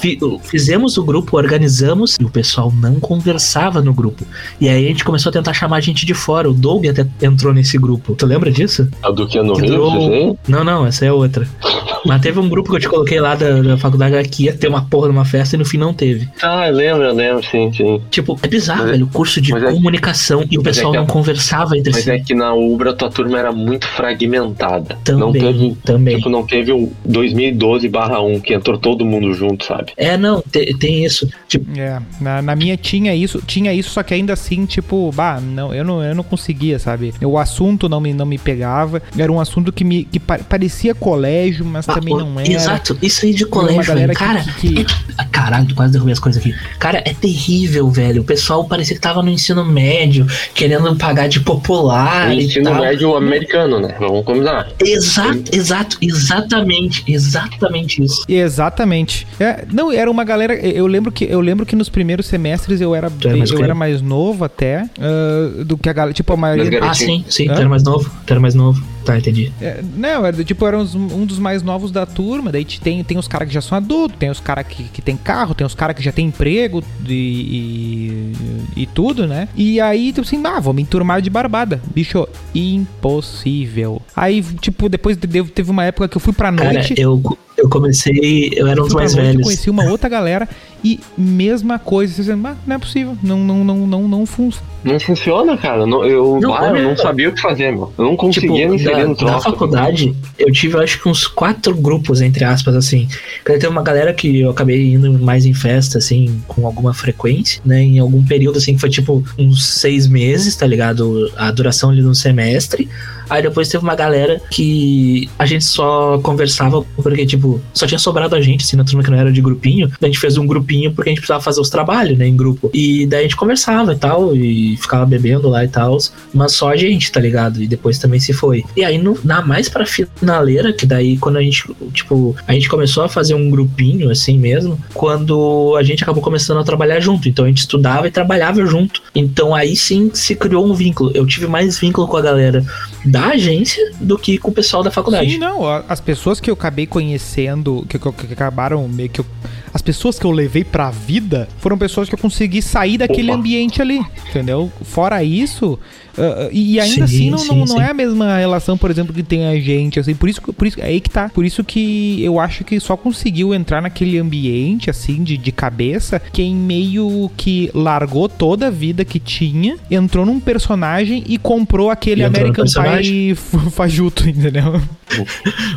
Fi- fizemos o grupo, organizamos e o pessoal não conversava no grupo. E aí a gente começou a tentar chamar gente de fora. O Doug até entrou nesse grupo. Tu lembra disso?
a do que no
Que
Rio,
durou-? Não, não, essa é outra. Mas teve um grupo que eu te coloquei lá da, da faculdade que ia ter uma porra numa festa e no fim não teve.
Ah, eu lembro, eu lembro, sim, sim.
Tipo, é bizarro,
Mas é-
velho. O curso de
mas é-
comunicação e o
mas é
pessoal
a-
não conversava entre
Mas
si.
é que na Ubra tua turma era muito fragmentada.
Também,
não teve.
também.
Tipo, não teve o 2012/1 que entrou todo mundo junto, sabe?
É, não, te- tem isso. Tipo,
É, na, na minha tinha isso, tinha isso, só que ainda assim, tipo, bah, não, eu não, eu não conseguia, sabe? O assunto não me, não me pegava. Era um assunto que me que pa- parecia colégio, mas
ah,
também não era.
Exato, isso aí de colégio, velho. Cara,
que- que-
é- ah, caralho, quase derrubei as coisas aqui. Cara, é terrível, velho. O pessoal parecia que tava no ensino médio, querendo pagar de popular
o
e
ensino
tal.
médio americano, né? Vamos combinar.
Exato, exato, exatamente, exatamente isso.
Exatamente. É, não, era uma galera. Eu lembro que eu lembro que nos primeiros semestres eu era, eu era mais novo até ah, do que a galera. Tipo, a maioria.
Ah, sim, sim,
Hã?
tu era mais novo, tu era mais novo. Tá, entendi.
É, não, era, tipo, era uns- um dos mais novos da turma. Daí te- tem, tem os caras que já são adultos, tem os caras que, que tem carro, tem os caras que já tem emprego e, e, e tudo, né? E aí, tipo assim, ah, vou me enturmar de barbada. Bicho, impossível. Aí, tipo, depois de- teve uma época que eu fui pra
Cara,
noite.
eu, eu comecei, eu era um dos mais velhos.
conheci uma outra galera e mesma coisa. Você dizendo, ah, não é possível, não, não, não, não, não funciona.
Não funciona, cara. Não, eu,
Não,
eu não sabia o que fazer, meu. Eu não conseguia me
Tipo,
inserir
da,
no troço.
faculdade, eu tive, acho que uns quatro grupos, entre aspas, assim. Tem uma galera que eu acabei indo mais em festa, assim, com alguma frequência, né? Em algum período, assim, que foi tipo uns seis meses, tá ligado? A duração ali de um semestre. Aí depois teve uma galera que a gente só conversava porque, tipo, só tinha sobrado a gente, assim, na turma que não era de grupinho. Daí a gente fez um grupinho porque a gente precisava fazer os trabalhos, né, em grupo. E daí a gente conversava e tal, e ficava bebendo lá e tal, mas só a gente, tá ligado? E depois também se foi. E aí, no, na mais pra finaleira, que daí quando a gente, tipo, a gente começou a fazer um grupinho assim mesmo, quando a gente acabou começando a trabalhar junto. Então a gente estudava e trabalhava junto. Então aí sim se criou um vínculo. Eu tive mais vínculo com a galera da agência do que com o pessoal da faculdade.
Sim, não. As pessoas que eu acabei conhecendo, que, que- que acabaram meio que. eu- as pessoas que eu levei pra vida foram pessoas que eu consegui sair daquele
Opa.
ambiente ali, entendeu? Fora isso. Ah, e ainda
Sim,
assim não,
sim,
não, não
sim.
é a mesma relação, por exemplo, que tem a gente, assim, por isso, que- por isso é aí que tá. Por isso que eu acho que só conseguiu entrar naquele ambiente, assim, de, de cabeça, quem meio que largou toda a vida que tinha, entrou num personagem e comprou aquele
E
American Pie fajuto, entendeu?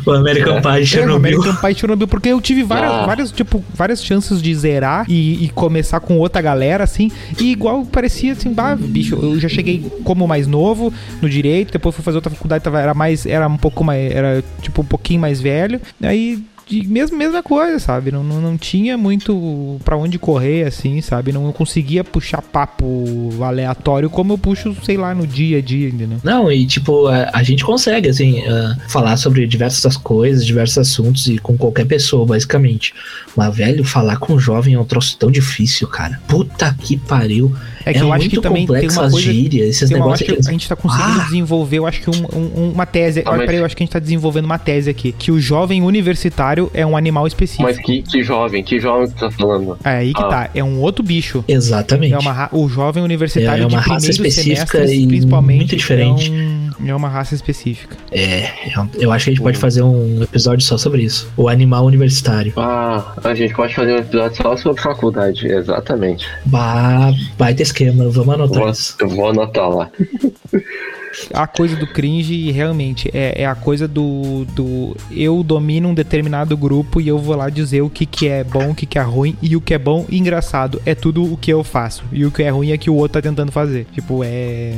O American Pie de
É, o
Chernobyl.
American Pie Chernobyl, porque eu tive várias,
Ah.
várias, tipo, várias chances de zerar e, e começar com outra galera, assim, e igual parecia assim, bah, bicho, eu já cheguei como mais novo no direito, depois fui fazer outra faculdade, tava, era mais, era um pouco mais, era tipo um pouquinho mais velho, aí de mesmo, mesma coisa, sabe? Não, não, não tinha muito pra onde correr, assim, sabe? Não conseguia puxar papo aleatório como eu puxo, sei lá, no dia a dia, entendeu?
Não, e tipo, a, a gente consegue, assim, ah, falar sobre diversas coisas, diversos assuntos e com qualquer pessoa, basicamente. Mas, velho, falar com um jovem é um troço tão difícil, cara. Puta que pariu.
É que eu acho que também tem uma coisa.
gírias, esses
Tem uma,
negócios.
acho que a gente tá conseguindo
Ah!
desenvolver, eu acho que um- um- uma tese.
Ah,
Olha,
mas-
peraí, eu acho que a gente tá desenvolvendo uma tese aqui. Que o jovem universitário é um animal específico.
Mas que, que jovem, que jovem que tu tá falando?
É aí que
Ah.
tá. É um outro bicho.
Exatamente.
É uma o jovem universitário
É uma
de
raça específica
semestre,
e
principalmente,
muito diferente.
É, um- é uma raça específica.
É, eu acho que a gente pode fazer um episódio só sobre isso. O animal universitário.
Ah, a gente pode fazer um episódio só sobre faculdade, exatamente.
Bah, baita esquema, vamos anotar
Vou,
isso.
eu vou anotar lá.
A coisa do cringe, realmente, é, é a coisa do, do. Eu domino um determinado grupo e eu vou lá dizer o que, que é bom, o que, que é ruim. E o que é bom e engraçado é tudo o que eu faço. E o que é ruim é que o outro tá tentando fazer. Tipo, é.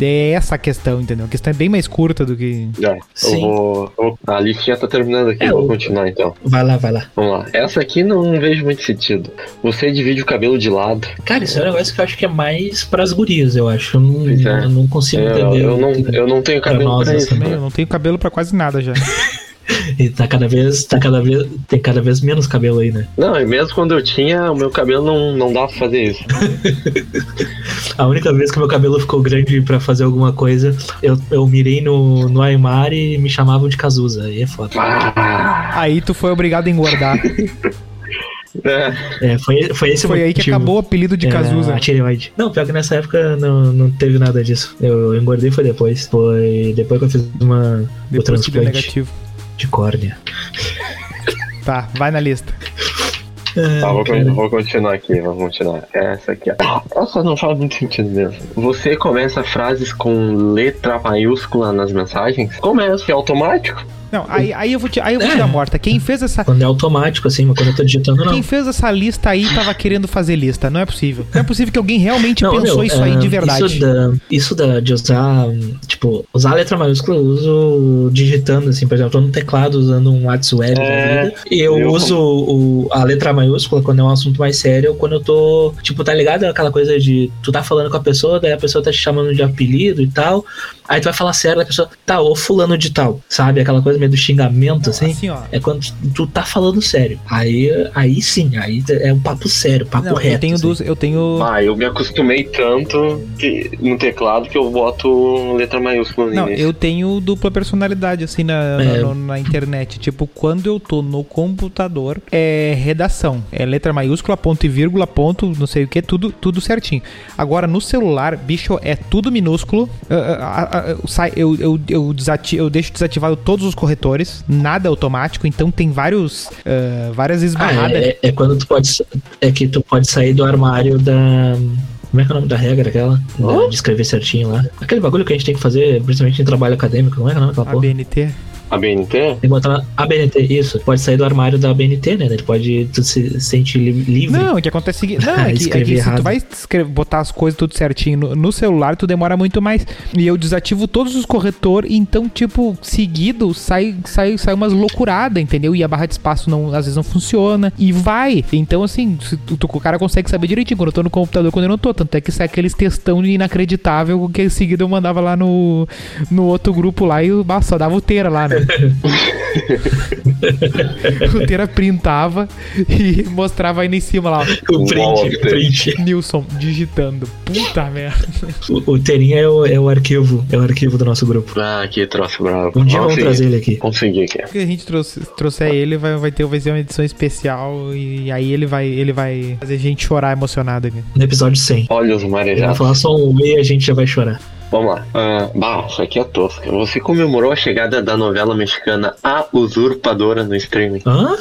É essa a questão, entendeu? A questão é bem mais curta do que.
Já, eu
Sim.
vou, eu- A listinha tá terminando aqui,
É,
eu vou continuar então.
Vai lá, vai lá.
Vamos lá. Essa aqui não vejo muito sentido. Você divide o cabelo de lado.
Cara, isso é um negócio que eu acho que é mais pras gurias, eu acho. Eu não,
é.
eu não consigo
É,
entender.
Eu, não, eu não tenho cabelo pra isso.
Também,
né?
eu não tenho cabelo pra quase nada já.
E tá cada vez, tá cada vez, tem cada vez menos cabelo aí, né?
Não, e mesmo quando eu tinha, o meu cabelo não, não dá pra fazer isso.
A única vez que meu cabelo ficou grande pra fazer alguma coisa, eu, eu mirei no, no Aymar e me chamavam de Cazuza. Aí é foda.
Ah,
Aí tu foi obrigado a engordar.
é.
É, foi, foi esse o
Foi aí que acabou o apelido de
É,
Cazuza.
a tireoide. Não, pior que nessa época não, não teve nada disso. Eu engordei foi depois. Foi depois que eu fiz uma, o
Depois que deu
transplante
negativo.
de córnea.
Tá, vai na lista.
Tá, vou, vou continuar aqui, vou continuar. Essa aqui, ó. Essa não faz muito sentido mesmo. Você começa frases com letra maiúscula nas mensagens? Começa, é automático.
Não, aí, aí eu vou te, aí eu vou te
É.
dar morta. Quem fez essa.
Quando é automático, assim, mas quando eu tô digitando, não.
Quem fez essa lista aí tava querendo fazer lista. Não é possível. Não é possível que alguém realmente
Não,
pensou
meu,
isso aí
é,
de verdade.
Isso, da, isso da, de usar, tipo, usar a letra maiúscula, eu uso digitando, assim, por exemplo, eu tô no teclado usando um WhatsApp web da
É,
vida, e eu,
eu-
uso o, a letra maiúscula quando é um assunto mais sério, ou quando eu tô, tipo, tá ligado aquela coisa de tu tá falando com a pessoa, daí a pessoa tá te chamando de apelido e tal, aí tu vai falar sério, a pessoa, tá, ô fulano de tal, sabe? Aquela coisa meio do xingamento, assim.
Assim, ó.
É quando tu tá falando sério. Aí, aí sim, aí é um papo sério, papo
Não,
reto.
eu tenho
assim.
duas. Eu tenho.
Ah, eu me acostumei tanto que, no teclado que eu boto letra maiúscula no
Não,
início.
eu tenho dupla personalidade, assim, na, na-
É.
no- na internet. Tipo, quando eu tô no computador, é redação. É letra maiúscula, ponto e vírgula, ponto, não sei o que, tudo, tudo certinho. Agora, no celular, bicho, é tudo minúsculo. Ah, ah, ah, ah, sai- Eu, eu, eu, desati- eu deixo desativado todos os corretores, nada automático, então tem vários, ah, várias
Ah,
esbarradas.
é, é quando tu pode. É que tu pode sair do armário da. Como é que é o nome da regra aquela?
Hã?
de escrever certinho lá. Aquele bagulho que a gente tem que fazer, principalmente em trabalho acadêmico, não é que é o nome daquela porra?
BNT.
A BNT?
Tem que botar na ABNT, isso. Pode sair do armário da ABNT, né? Ele pode tu se sentir li- livre.
Não, o que acontece é o seguinte. Não, é que, é
Escrevi
que se
errado.
tu vai escrever- botar as coisas tudo certinho no, no celular, tu demora muito mais. E eu desativo todos os corretores, então, tipo, seguido, sai, sai, sai umas loucuradas, entendeu? E a barra de espaço não, às vezes não funciona. E vai. Então, assim, se tu- tu- o cara consegue saber direitinho quando eu tô no computador quando eu não tô. Tanto é que sai aqueles textão inacreditável que em seguida eu mandava lá no, no outro grupo lá e bah, só dava o teira lá, né? o teira printava e mostrava aí em cima lá. ó.
O print, o print.
Nilson digitando. Puta merda.
O, o Terinha é o, é o arquivo, é o arquivo do nosso grupo.
Ah, que troço bravo.
Um dia vamos trazer ele aqui.
Consegui aqui.
Se a gente trouxe, trouxer ele, vai, vai ter vai ser uma edição especial e aí ele vai, ele vai fazer a gente chorar emocionado aqui.
No episódio 100.
Olha os
Ele vai
marejados.
falar só um e a gente já vai chorar.
Vamos lá. Ah, bah, isso aqui é tosca. Você comemorou a chegada da novela mexicana A Usurpadora no streaming?
Hã?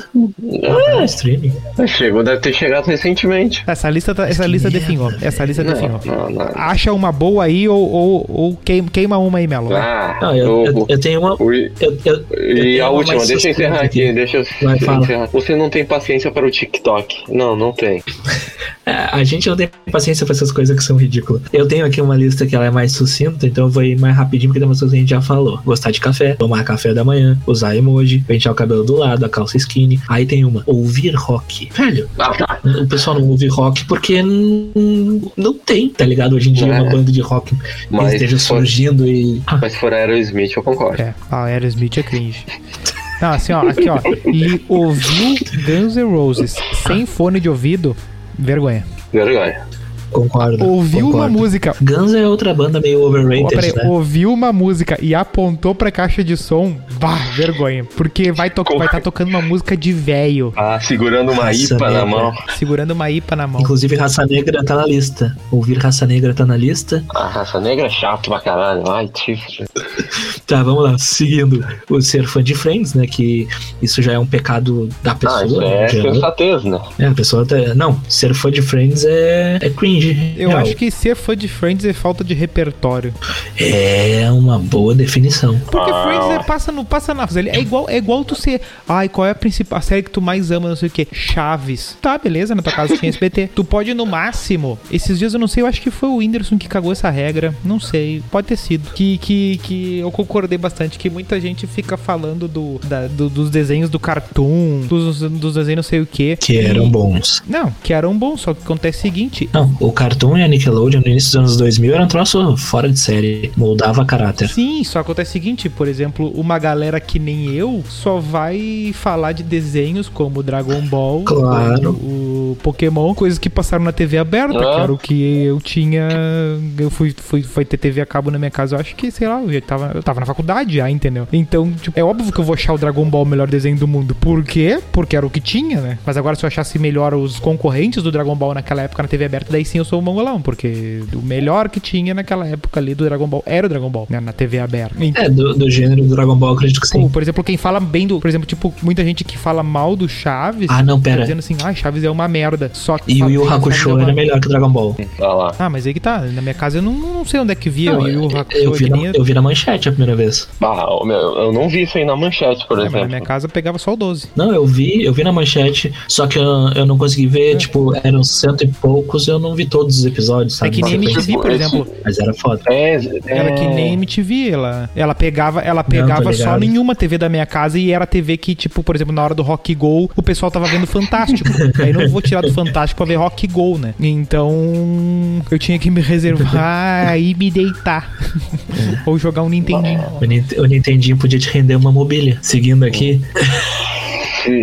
Ah, streaming.
Chegou, deve ter chegado recentemente.
Essa lista, tá, essa lista definhou. Essa lista
Não,
definhou.
não, não.
Acha uma boa aí ou, ou, ou queima, uma aí, Melo.
Ah,
Não, eu, eu, eu tenho uma.
o-
Eu, eu, eu
E
tenho
a
uma
última, deixa eu encerrar
suspeita
aqui, deixa eu
Vai, fala.
encerrar. Você não tem paciência para o TikTok. Não, não tem.
É, A gente não tem paciência pra essas coisas que são ridículas. Eu tenho aqui uma lista que ela é mais sucinta, então eu vou ir mais rapidinho, porque tem umas coisas que a gente já falou. Gostar de café, tomar café da manhã, usar emoji, pentear o cabelo do lado, a calça skinny. Aí tem uma, ouvir rock. Velho,
Ah, tá.
o pessoal não ouve rock porque não, não tem, tá ligado? Hoje em dia,
É.
uma banda de rock que
Mas
esteja
se for-
surgindo e.
Mas se for Aerosmith, eu concordo.
É, a Aerosmith é cringe. Não, assim, ó, aqui, ó. Ele ouviu Guns N' Roses sem fone de ouvido, vergonha.
Vergonha.
Concordo.
Ouviu uma
concordo.
música.
Guns é outra banda meio overrated,
peraí,
né?
ouviu uma música e apontou pra caixa de som, bah, vergonha. Porque vai estar vai tá tocando uma música de velho,
Ah, segurando uma
Nossa,
IPA na
merda.
mão.
segurando uma IPA na mão.
Inclusive, Raça Negra tá na lista. Ouvir Raça Negra tá na lista.
A raça negra é chato pra caralho. Ai, tif.
Tá, vamos lá. Seguindo o ser fã de Friends, né? Que isso já é um pecado da pessoa.
Ah, isso é
já-
sensatez, né?
É, a pessoa tá. Não, ser fã de Friends é, é cringe.
Eu
real.
acho que ser fã de Friends é falta de repertório.
É uma boa definição.
Porque
Ah.
Friends é, passa, no, passa na é igual É igual tu ser. Ai, qual é a principal a série que tu mais ama, não sei o que? Chaves. Tá, beleza, na tua casa tinha SBT. tu pode no máximo. Esses dias eu não sei, eu acho que foi o Whindersson que cagou essa regra. Não sei, pode ter sido. Que, que, que eu concordei bastante. Que muita gente fica falando do, da- do- dos desenhos do Cartoon, dos, dos desenhos não sei o que.
Que eram bons.
Não, que eram bons, só que acontece o seguinte.
Não, o Cartoon e a Nickelodeon no início dos anos 2000 era um troço fora de série. Moldava caráter.
Sim, só acontece o seguinte, por exemplo, uma galera que nem eu só vai falar de desenhos como Dragon Ball,
Claro.
o Pokémon, coisas que passaram na TV aberta,
Ah.
que era o que eu tinha. Eu fui, fui, foi ter TV a cabo na minha casa, eu acho que, sei lá, eu já tava, eu tava na faculdade já, entendeu? Então, tipo, é óbvio que eu vou achar o Dragon Ball o melhor desenho do mundo. Por quê? Porque era o que tinha, né? Mas agora, se eu achasse melhor os concorrentes do Dragon Ball naquela época na TV aberta, daí sim eu sou o mongolão, porque o melhor que tinha naquela época ali do Dragon Ball era o Dragon Ball, né? Na TV aberta.
É, do, do gênero do Dragon Ball, acredito que sim.
por exemplo, quem fala bem do. Por exemplo, tipo, muita gente que fala mal do Chaves.
Ah, não,
tá
pera.
dizendo assim, ah, Chaves é uma merda. Só que.
E o Yu Hakusho
é uma-
era melhor que o Dragon Ball.
Olha lá.
Ah, mas aí que tá. Na minha casa eu não, não sei onde é que via
Não,
o Yu
eu,
Hakusho.
eu, vi
que
na, eu vi na manchete a primeira vez.
Ah, eu não vi isso aí na manchete, por
É, mas na
exemplo.
minha casa pegava só o 12.
Não, eu vi, eu vi na manchete, só que eu, eu não consegui
É.
ver, tipo, eram cento e poucos, eu não vi todos os episódios,
É
sabe?
que nem
Mas,
MTV, por exemplo.
Mas era foda.
É,
é que nem MTV, ela, ela pegava, ela pegava só
ligado.
em uma TV da minha casa e era TV que, tipo, por exemplo, na hora do Rock Go, o pessoal tava vendo Fantástico. Aí não vou tirar do Fantástico pra ver Rock Go, né? Então eu tinha que me reservar e me deitar. Ou jogar um Nintendinho.
O, Nint- o Nintendinho podia te render uma mobília. Seguindo aqui,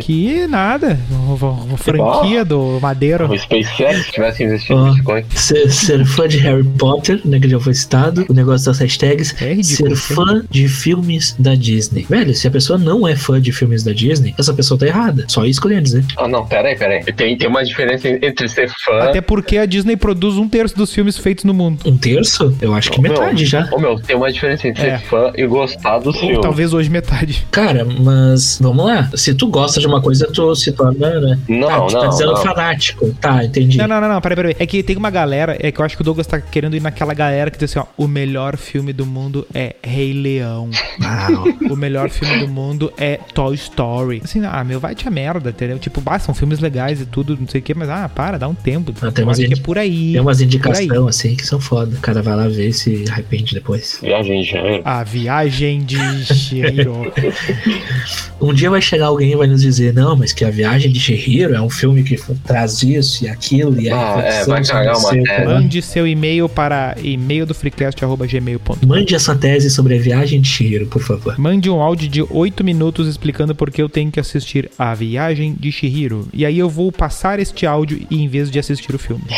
Que nada. Uma, uma franquia do Madeiro.
o SpaceX tivesse investido
Ó.
em Bitcoin.
ser, ser fã de Harry Potter, né, que já foi citado, o negócio das hashtags,
É ridículo,
ser fã de filmes da Disney. Velho, se a pessoa não é fã de filmes da Disney, essa pessoa tá errada. Só isso que eu ia dizer.
Ah, não, peraí, peraí. Tem, tem uma diferença entre ser fã.
Até porque a Disney produz um terço dos filmes feitos no mundo.
Um terço? Eu acho que
meu,
metade já.
Ô, meu, tem uma diferença entre
É.
ser fã e gostar do
Ou
filme.
talvez hoje metade.
Cara, mas vamos lá. Se tu gosta gosta de uma coisa, tu se torna, né?
Não,
tá, tu tá
não,
dizendo
não.
fanático. Tá, entendi.
Não, não, não, não, peraí, peraí. É que tem uma galera, é que eu acho que o Douglas tá querendo ir naquela galera que diz assim, ó, o melhor filme do mundo é Rei Leão. O melhor filme do mundo é Toy Story. Assim, ah, meu, vai te a merda, entendeu? Tipo, bah, são filmes legais e tudo, não sei o quê, mas ah, para, dá um tempo.
Ah, tem umas
que é
indi-
por aí.
Tem umas indicações assim que são foda. O cara vai lá ver e se arrepende depois.
Viagem de.
A viagem de Shihiro.
Um dia vai chegar alguém e vai nos dizer, não, mas que a viagem de Shihiro é um filme que traz isso e aquilo e a
Ah, é,
reflexão
vai cagar uma
seu-.
Mande seu e-mail para e-mail do freecast.gmail.com.
Mande essa tese sobre a viagem de Shihiro, por favor.
Mande um áudio de 8 minutos explicando por que eu tenho que assistir A Viagem de Shihiro. E aí eu vou passar este áudio em vez de assistir o filme.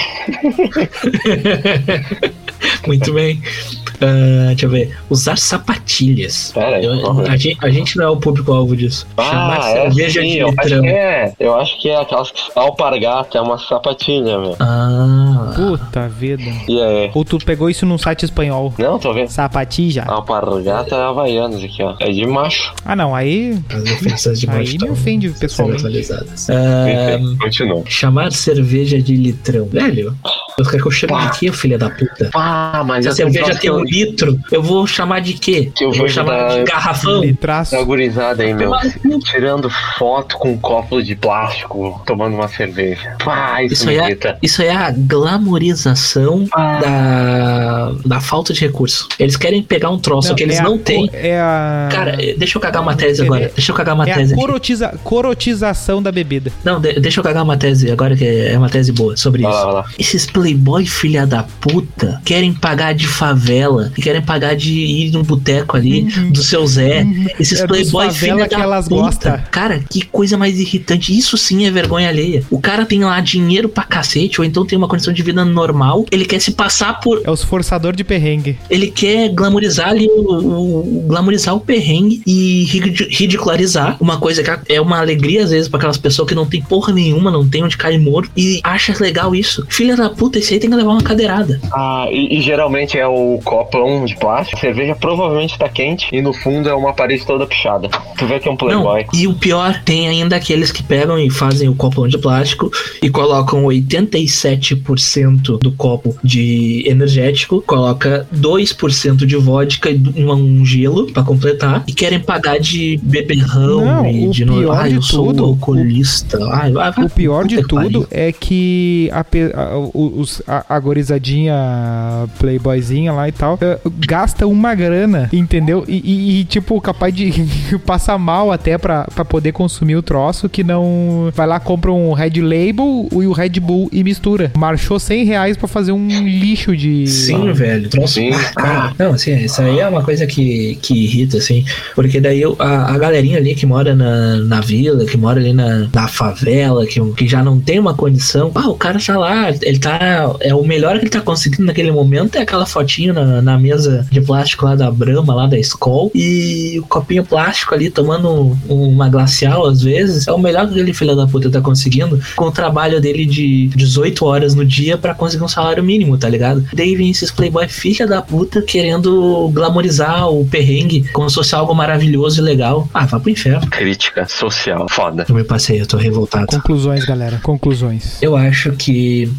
Muito bem. Ah, deixa eu ver. Usar sapatilhas.
Pera aí,
Eu- a, gente, a gente não é o público-alvo disso. Chamar
Ah, é
cerveja
sim,
de
eu acho
litrão.
que é. Eu acho que é aquelas que alpargata, é uma sapatilha, meu.
Ah,
Puta vida.
E aí?
Ou tu pegou isso num site espanhol.
Não, tô vendo.
Sapatija?
Alpargata é havaianas aqui, ó. É de macho.
Ah, não, aí.
as ofensas de
Aí
macho
me
tão
ofende pessoalmente.
atualizadas. Ah,
Continua.
chamar cerveja de litrão. Velho, eu quero que eu chame
Pá.
de quê, filha da puta?
Ah, mas
Se a
eu tenho
cerveja
um
tem um litro, eu vou chamar de quê?
Que eu
eu vou chamar
da-
de garrafão?
Litraço.
da gurizada aí, meu.
Não,
Tirando foto com um copo de plástico, tomando uma cerveja. Pá, isso,
Isso
me
aí, é,
irrita.
isso é a glamorização da, da falta de recurso. Eles querem pegar um troço que eles
é a
não têm.
É a.
Cara, eh, deixa eu cagar uma tese agora. Deixa eu cagar uma
é
tese.
a
aqui.
corotiza, corotização da bebida.
Não, de- deixa eu cagar uma tese agora que é uma tese boa sobre
Vai
isso.
lá.
Esses playboy filha da puta querem pagar de favela e querem pagar de ir num boteco ali do seu Zé. Esses
É dos
playboy
favela
filha
que
da
elas
puta.
gostam.
Cara, que coisa mais irritante. Isso sim é vergonha alheia. O cara tem lá dinheiro pra cacete ou então tem uma condição de vida normal. Ele quer se passar por
É os forçador de perrengue.
ele quer glamorizar ali o, o- glamorizar o perrengue e ridi- ridicularizar uma coisa que é uma alegria às vezes pra aquelas pessoas que não tem porra nenhuma, não tem onde cair morto e acha legal isso. Filha da puta, esse aí tem que levar uma cadeirada.
Ah, e, e geralmente é o copão de plástico. A cerveja provavelmente tá quente e no fundo é uma parede toda pichada. Tu vê que é um playboy.
Não, e o pior, tem ainda aqueles que pegam e fazem o copão de plástico e colocam 87% do copo de energético, coloca 2% de vodka e um, um gelo pra completar e querem pagar de beberrão
Não,
e
o
de novo.
de
eu sou
tudo,
alcoolista. Ai, vai, vai,
O pior de tudo
pariu.
é que a, a, o- os- a, a gorizadinha playboyzinha lá e tal eh, gasta uma grana, entendeu? E, e- e, tipo, capaz de passar mal até pra, pra poder consumir o troço que não vai lá, compra um Red Label e o Red Bull e mistura. Marchou 100 reais pra fazer um lixo de...
Sim, velho. Troço.
Sim.
Ah, não, assim, isso aí é uma coisa que, que irrita, assim. Porque daí eu- a, a galerinha ali que mora na, na vila, que mora ali na, na favela, que, que já não tem uma condição. Ah, o cara tá lá, ele tá. É o melhor que ele tá conseguindo naquele momento é aquela fotinho na, na mesa de plástico lá da Brahma, lá da Skol. E o copinho plástico ali tomando uma glacial às vezes. É o melhor que aquele filho da puta tá conseguindo com o trabalho dele de 18 horas no dia pra conseguir um salário mínimo, tá ligado? Daí vem esses playboy filha da puta querendo glamorizar o perrengue como se fosse algo maravilhoso e legal. Ah, vá pro inferno.
Crítica social. Foda.
Eu me passei, eu tô revoltado.
Conclusões, galera. Conclusões.
Eu acho que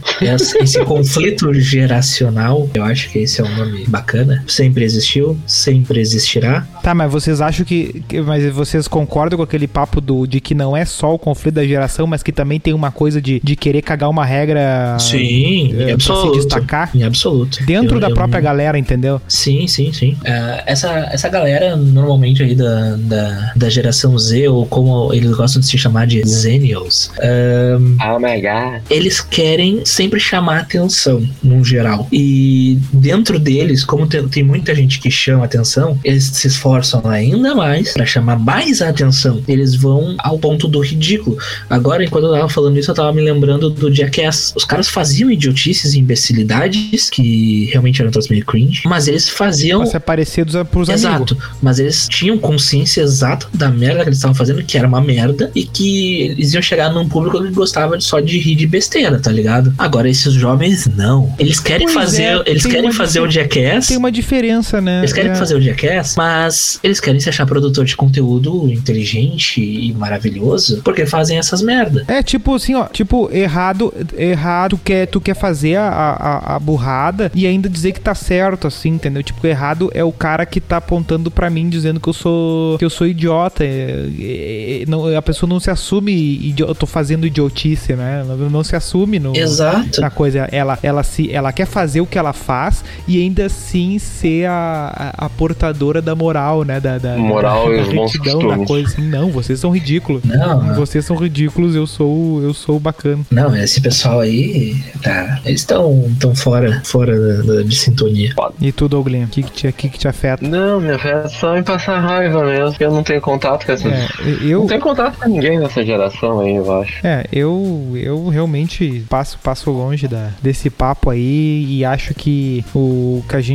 esse conflito geracional, eu acho que esse é um nome bacana. Sempre existiu, sempre existirá.
Tá, mas vocês acham que, Mas vocês concordam com aquele papo do, de que não é só o conflito da geração, mas que também tem uma coisa de, de querer cagar uma regra
Sim,
é,
em
pra
absoluto.
se destacar?
Em absoluto.
Dentro
Eu-
da
eu-
própria galera, entendeu?
Sim, sim, sim. É, essa, essa galera, normalmente aí da, da, da geração Z, ou como eles gostam de se chamar de Zennials, é,
Oh my god.
eles querem sempre chamar atenção, num geral. E dentro deles, como tem, tem muita gente que chama atenção, eles se esforçam ainda mais pra chamar mais a atenção. Eles vão ao ponto do ridículo. Agora, enquanto eu tava falando isso, eu tava me lembrando do Jackass. Os caras faziam idiotices e imbecilidades, que realmente eram todos meio cringe, mas eles faziam
Pra se aparecer dos, pros amigos.
Exato, mas eles tinham consciência exata da merda que eles estavam fazendo, que era uma merda, e que eles iam chegar num público que gostava só de rir de besteira, tá ligado? Agora, esses jovens não. Eles querem
Pois
fazer,
é,
eles querem fazer o
difer-
Jackass.
Tem uma diferença, né?
Eles querem
É.
fazer o Jackass, mas eles querem se achar produtor de conteúdo inteligente e maravilhoso porque fazem essas merda.
É tipo assim, ó, tipo, errado, errado, tu quer, tu quer fazer a, a, a burrada e ainda dizer que tá certo, assim, entendeu? Tipo, errado é o cara que tá apontando pra mim dizendo que eu sou que eu sou idiota. É, é, é, não, a pessoa não se assume, idi- eu tô fazendo idiotice, né? Ela não se assume no,
Exato.
na coisa. Ela, ela, se, ela quer fazer o que ela faz e ainda assim ser a, a, a portadora da moral, né? Da, da,
Moral
da,
e
da
os bons
retidão, da coisa assim. Não, vocês são ridículos.
Não,
Vocês são ridículos, eu sou eu sou bacana.
não, esse pessoal aí, tá, eles estão tão fora, fora da- da- de sintonia.
E tu, Douglas, o que, que, te, que, que te afeta?
Não, minha fé é só em passar raiva mesmo. Eu não tenho contato com essas.
É, eu,
Não tenho contato com ninguém nessa geração aí, eu acho.
é, eu, eu realmente passo, passo longe da, desse papo aí e acho que o que a gente.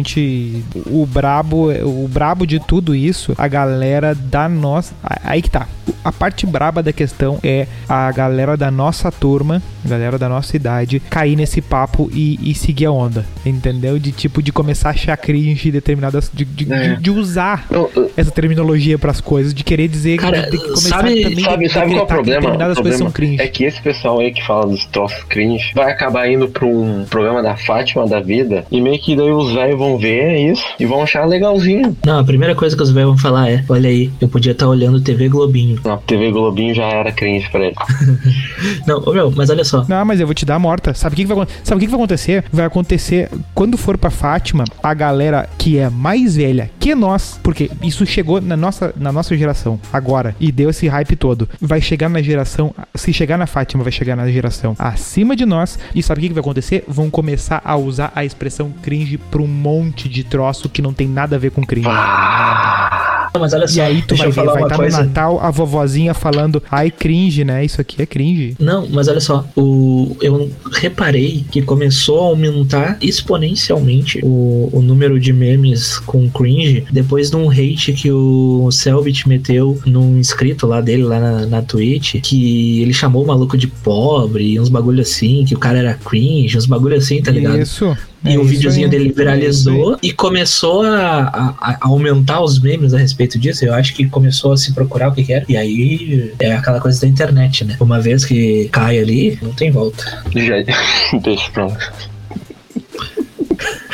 O brabo, o brabo de tudo isso, a galera da nossa. Aí que tá. A parte braba da questão é a galera da nossa turma, galera da nossa idade, cair nesse papo e, e seguir a onda. Entendeu? De tipo, de começar a achar cringe determinadas. De, de,
É.
de- de usar essa terminologia pras coisas, de querer dizer
Cara,
de, de começar
sabe-
também
Sabe, sabe qual é o
que
problema? O
determinadas coisas são cringe.
é que esse pessoal aí que fala dos troços cringe vai acabar indo pra um programa da Fátima da vida e meio que daí os velhos vão ver isso e vão achar legalzinho.
Não, a primeira coisa que os velhos vão falar é: olha aí, eu podia estar olhando TV Globinho.
A TV Globinho já era cringe pra ele.
Não, ô meu, mas olha só.
Não, mas eu vou te dar a morta. Sabe o que, que vai acontecer? Sabe o que, que vai acontecer? Vai acontecer quando for pra Fátima, a galera que é mais velha que nós, porque isso chegou na nossa, na nossa geração agora e deu esse hype todo. Vai chegar na geração, se chegar na Fátima, vai chegar na geração acima de nós. E sabe o que, que vai acontecer? Vão começar a usar a expressão cringe pra um monte de troço que não tem nada a ver com cringe.
Não, mas olha só.
E aí tu vai ver,
falar
vai estar no
coisa.
Natal a vovozinha falando, ai, cringe, né? Isso aqui é cringe.
Não, mas olha só, o, eu reparei que começou a aumentar exponencialmente o, o número de memes com cringe depois de um hate que o Selbit meteu num inscrito lá dele, lá na, na Twitch, que ele chamou o maluco de pobre, uns bagulho assim, que o cara era cringe, uns bagulho assim, tá ligado?
Isso.
E
é
o
isso
videozinho
aí.
dele
É
viralizou e começou a, a- a aumentar os memes a respeito disso. Eu acho que começou a se procurar o que, que era. E aí é aquela coisa da internet, né? Uma vez que cai ali, não tem volta.
Já... Deixa lá.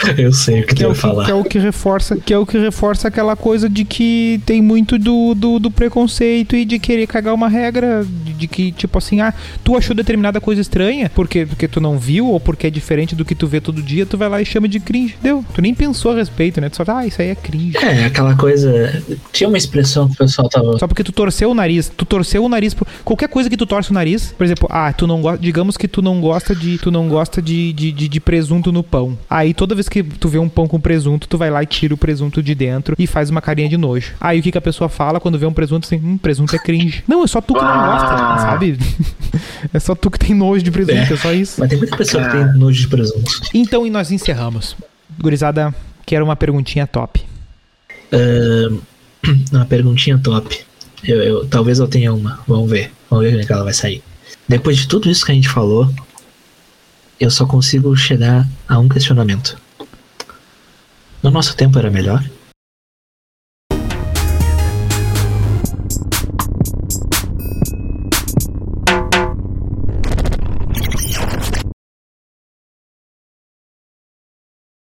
Eu sei o que
que
tu
é, o que,
falar.
que é o que reforça que é o que reforça aquela coisa de que tem muito do, do, do preconceito e de querer cagar uma regra de, de que tipo assim ah tu achou determinada coisa estranha porque porque tu não viu ou porque é diferente do que tu vê todo dia tu vai lá e chama de cringe deu tu nem pensou a respeito né tu só ah isso aí é cringe
É, aquela coisa. Tinha uma expressão que o pessoal tava.
só porque tu torceu o nariz, tu torceu o nariz por qualquer coisa que tu torce o nariz, por exemplo, ah, tu não gosta, digamos que tu não gosta de, tu não gosta de, de, de, de presunto no pão. Aí toda vez que tu vê um pão com presunto, tu vai lá e tira o presunto de dentro e faz uma carinha de nojo. Aí o que que a pessoa fala quando vê um presunto assim, hum, presunto é cringe. Não, é só tu que não gosta,
Ah.
sabe? é só tu que tem nojo de presunto, é, só isso.
Mas tem muita pessoa que tem nojo de presunto.
Então, e nós encerramos. Gurizada, quero uma perguntinha top.
Ahn, uma perguntinha top. Eu, eu- talvez eu tenha uma. Vamos ver. Vamos ver como é que ela vai sair. Depois de tudo isso que a gente falou, eu só consigo chegar a um questionamento. No nosso tempo era melhor?